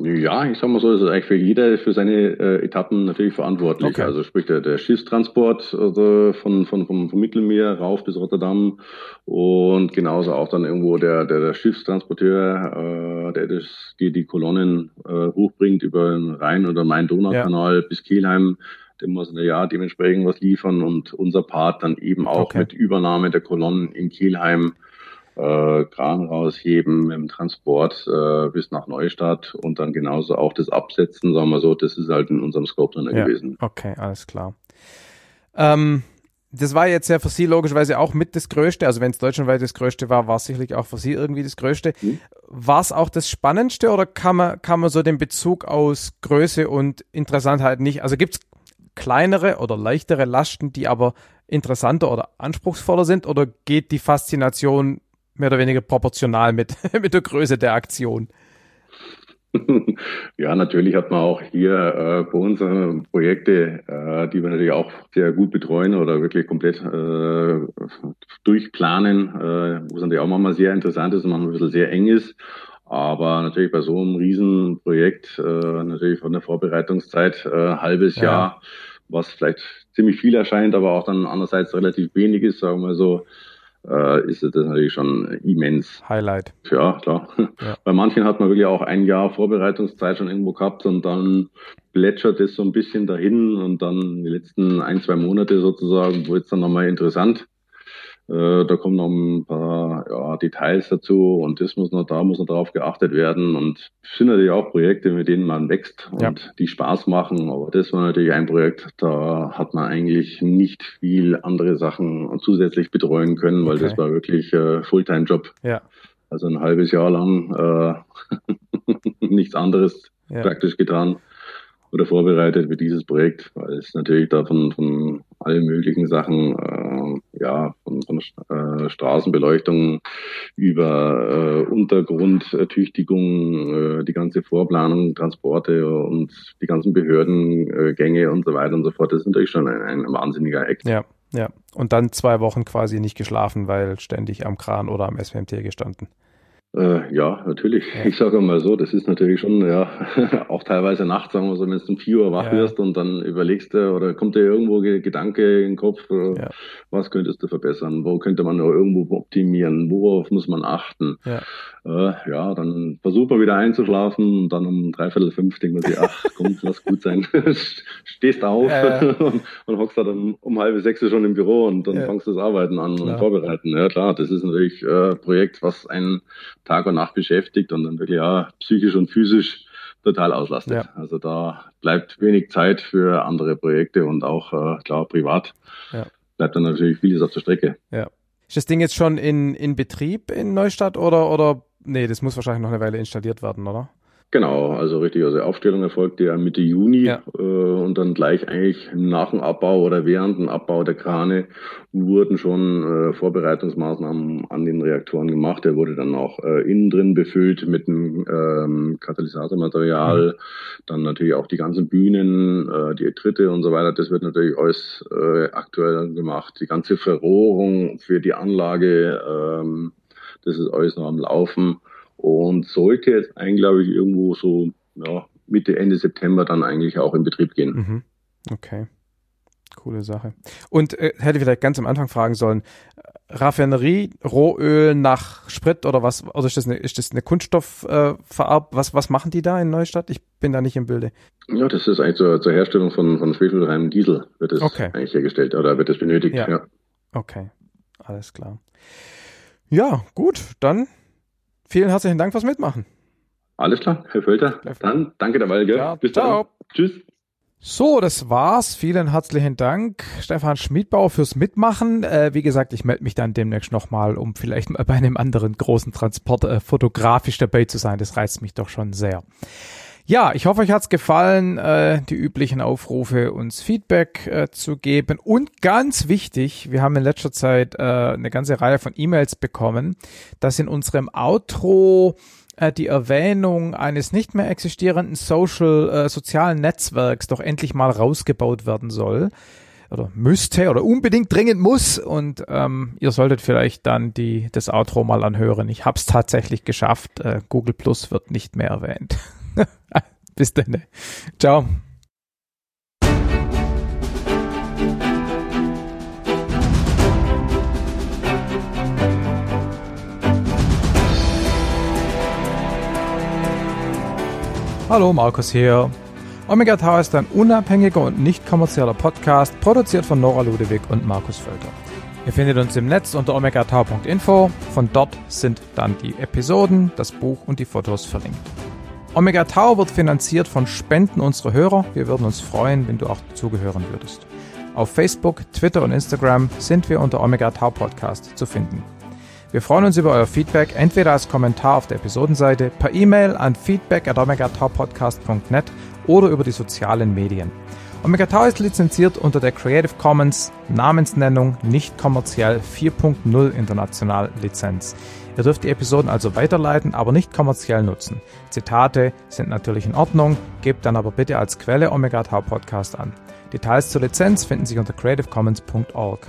Ja, ich sag mal so, ist eigentlich für jeder für seine äh, Etappen natürlich verantwortlich. Okay. Also sprich der, der Schiffstransport also von, von, vom, vom Mittelmeer rauf bis Rotterdam und genauso auch dann irgendwo der, der, der Schiffstransporteur, äh, der das, die, die Kolonnen äh, hochbringt über den Rhein- oder Main-Donau-Kanal ja. bis Kielheim. Dem muss ja dementsprechend was liefern und unser Part dann eben auch okay. mit Übernahme der Kolonnen in Kielheim äh, Kran rausheben im Transport äh, bis nach Neustadt und dann genauso auch das Absetzen, sagen wir so, das ist halt in unserem Scope drin ja, gewesen. Okay, alles klar. Ähm, das war jetzt ja für Sie logischerweise auch mit das Größte. Also wenn es deutschlandweit das Größte war, war es sicherlich auch für Sie irgendwie das Größte. Mhm. War es auch das Spannendste oder kann man, kann man so den Bezug aus Größe und Interessantheit nicht? Also gibt es kleinere oder leichtere Lasten, die aber interessanter oder anspruchsvoller sind? Oder geht die Faszination mehr oder weniger proportional mit, mit der Größe der Aktion. Ja, natürlich hat man auch hier äh, bei uns äh, Projekte, äh, die wir natürlich auch sehr gut betreuen oder wirklich komplett äh, durchplanen, äh, wo es natürlich auch manchmal sehr interessant ist und manchmal ein bisschen sehr eng ist. Aber natürlich bei so einem Riesenprojekt, äh, natürlich von der Vorbereitungszeit äh, halbes ja. Jahr, was vielleicht ziemlich viel erscheint, aber auch dann andererseits relativ wenig ist, sagen wir so, äh, ist das natürlich schon immens. Highlight. Ja, klar. Ja. Bei manchen hat man wirklich auch ein Jahr Vorbereitungszeit schon irgendwo gehabt und dann plätschert es so ein bisschen dahin und dann die letzten ein, zwei Monate sozusagen wird es dann nochmal interessant. Äh, da kommen noch ein paar ja, Details dazu und das muss noch, da muss noch drauf geachtet werden und es sind natürlich auch Projekte, mit denen man wächst und ja. die Spaß machen, aber das war natürlich ein Projekt, da hat man eigentlich nicht viel andere Sachen zusätzlich betreuen können, weil okay. das war wirklich äh, Fulltime-Job. Ja. Also ein halbes Jahr lang äh, nichts anderes ja. praktisch getan oder vorbereitet für dieses Projekt, weil es natürlich da von, von allen möglichen Sachen, äh, ja, von, von äh, Straßenbeleuchtung über äh, Untergrundtüchtigung, äh, die ganze Vorplanung, Transporte und die ganzen Behördengänge und so weiter und so fort. Das ist natürlich schon ein, ein wahnsinniger Act. Ja, ja. Und dann zwei Wochen quasi nicht geschlafen, weil ständig am Kran oder am SWMT gestanden. Äh, ja, natürlich. Ich sage mal so, das ist natürlich schon, ja, auch teilweise nachts, sagen wir so, wenn du um 4 Uhr wach ja. wirst und dann überlegst du, oder kommt dir irgendwo Gedanke in den Kopf, äh, ja. was könntest du verbessern, wo könnte man noch irgendwo optimieren, worauf muss man achten. Ja, äh, ja dann versucht man wieder einzuschlafen und dann um dreiviertel fünf denkt man sich, ach komm, lass gut sein. Stehst auf und, und hockst dann um halb sechs schon im Büro und dann fangst du das Arbeiten an klar. und vorbereiten. Ja klar, das ist natürlich äh, ein Projekt, was einen Tag und Nacht beschäftigt und dann wirklich ja psychisch und physisch total auslastet. Ja. Also da bleibt wenig Zeit für andere Projekte und auch äh, klar privat ja. bleibt dann natürlich vieles auf der Strecke. Ja. Ist das Ding jetzt schon in, in Betrieb in Neustadt oder, oder nee, das muss wahrscheinlich noch eine Weile installiert werden, oder? Genau, also richtig. Also Aufstellung erfolgte ja Mitte Juni ja. Äh, und dann gleich eigentlich nach dem Abbau oder während dem Abbau der Krane wurden schon äh, Vorbereitungsmaßnahmen an den Reaktoren gemacht. Der wurde dann auch äh, innen drin befüllt mit dem ähm, Katalysatormaterial, mhm. dann natürlich auch die ganzen Bühnen, äh, die Tritte und so weiter. Das wird natürlich alles äh, aktuell gemacht. Die ganze Verrohrung für die Anlage, ähm, das ist alles noch am Laufen und sollte jetzt eigentlich, glaube ich, irgendwo so ja, Mitte, Ende September dann eigentlich auch in Betrieb gehen. Mhm. Okay. Coole Sache. Und äh, hätte ich vielleicht ganz am Anfang fragen sollen, Raffinerie, Rohöl nach Sprit oder was, oder ist das eine, ist das eine Kunststoffverarb, äh, was, was machen die da in Neustadt? Ich bin da nicht im Bilde. Ja, das ist eigentlich zur, zur Herstellung von, von schwefelreinem Diesel wird es okay. eigentlich hergestellt oder wird es benötigt, ja. ja. Okay, alles klar. Ja, gut, dann Vielen herzlichen Dank fürs Mitmachen. Alles klar, Herr Völter. Dann danke dabei, gell? Ja, Bis ciao. dann. Tschüss. So, das war's. Vielen herzlichen Dank, Stefan Schmiedbauer, fürs Mitmachen. Äh, wie gesagt, ich melde mich dann demnächst nochmal, um vielleicht mal bei einem anderen großen Transport äh, fotografisch dabei zu sein. Das reizt mich doch schon sehr. Ja, ich hoffe, euch hat's gefallen, äh, die üblichen Aufrufe, uns Feedback äh, zu geben. Und ganz wichtig, wir haben in letzter Zeit äh, eine ganze Reihe von E-Mails bekommen, dass in unserem Outro äh, die Erwähnung eines nicht mehr existierenden Social, äh, sozialen Netzwerks doch endlich mal rausgebaut werden soll oder müsste oder unbedingt dringend muss und ähm, ihr solltet vielleicht dann die das Outro mal anhören. Ich habe es tatsächlich geschafft. Äh, Google Plus wird nicht mehr erwähnt. Bis dann. Ciao. Hallo, Markus hier. Omega Tau ist ein unabhängiger und nicht kommerzieller Podcast, produziert von Nora Ludewig und Markus Völter. Ihr findet uns im Netz unter omegatau.info. Von dort sind dann die Episoden, das Buch und die Fotos verlinkt. Omega Tau wird finanziert von Spenden unserer Hörer. Wir würden uns freuen, wenn du auch dazugehören würdest. Auf Facebook, Twitter und Instagram sind wir unter Omega Tau Podcast zu finden. Wir freuen uns über euer Feedback, entweder als Kommentar auf der Episodenseite, per E-Mail an feedback at omegataupodcast.net oder über die sozialen Medien. Omega Tau ist lizenziert unter der Creative Commons Namensnennung nicht kommerziell 4.0 International Lizenz. Ihr dürft die Episoden also weiterleiten, aber nicht kommerziell nutzen. Zitate sind natürlich in Ordnung, gebt dann aber bitte als Quelle Omega Tau Podcast an. Details zur Lizenz finden sich unter creativecommons.org.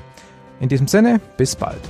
In diesem Sinne, bis bald.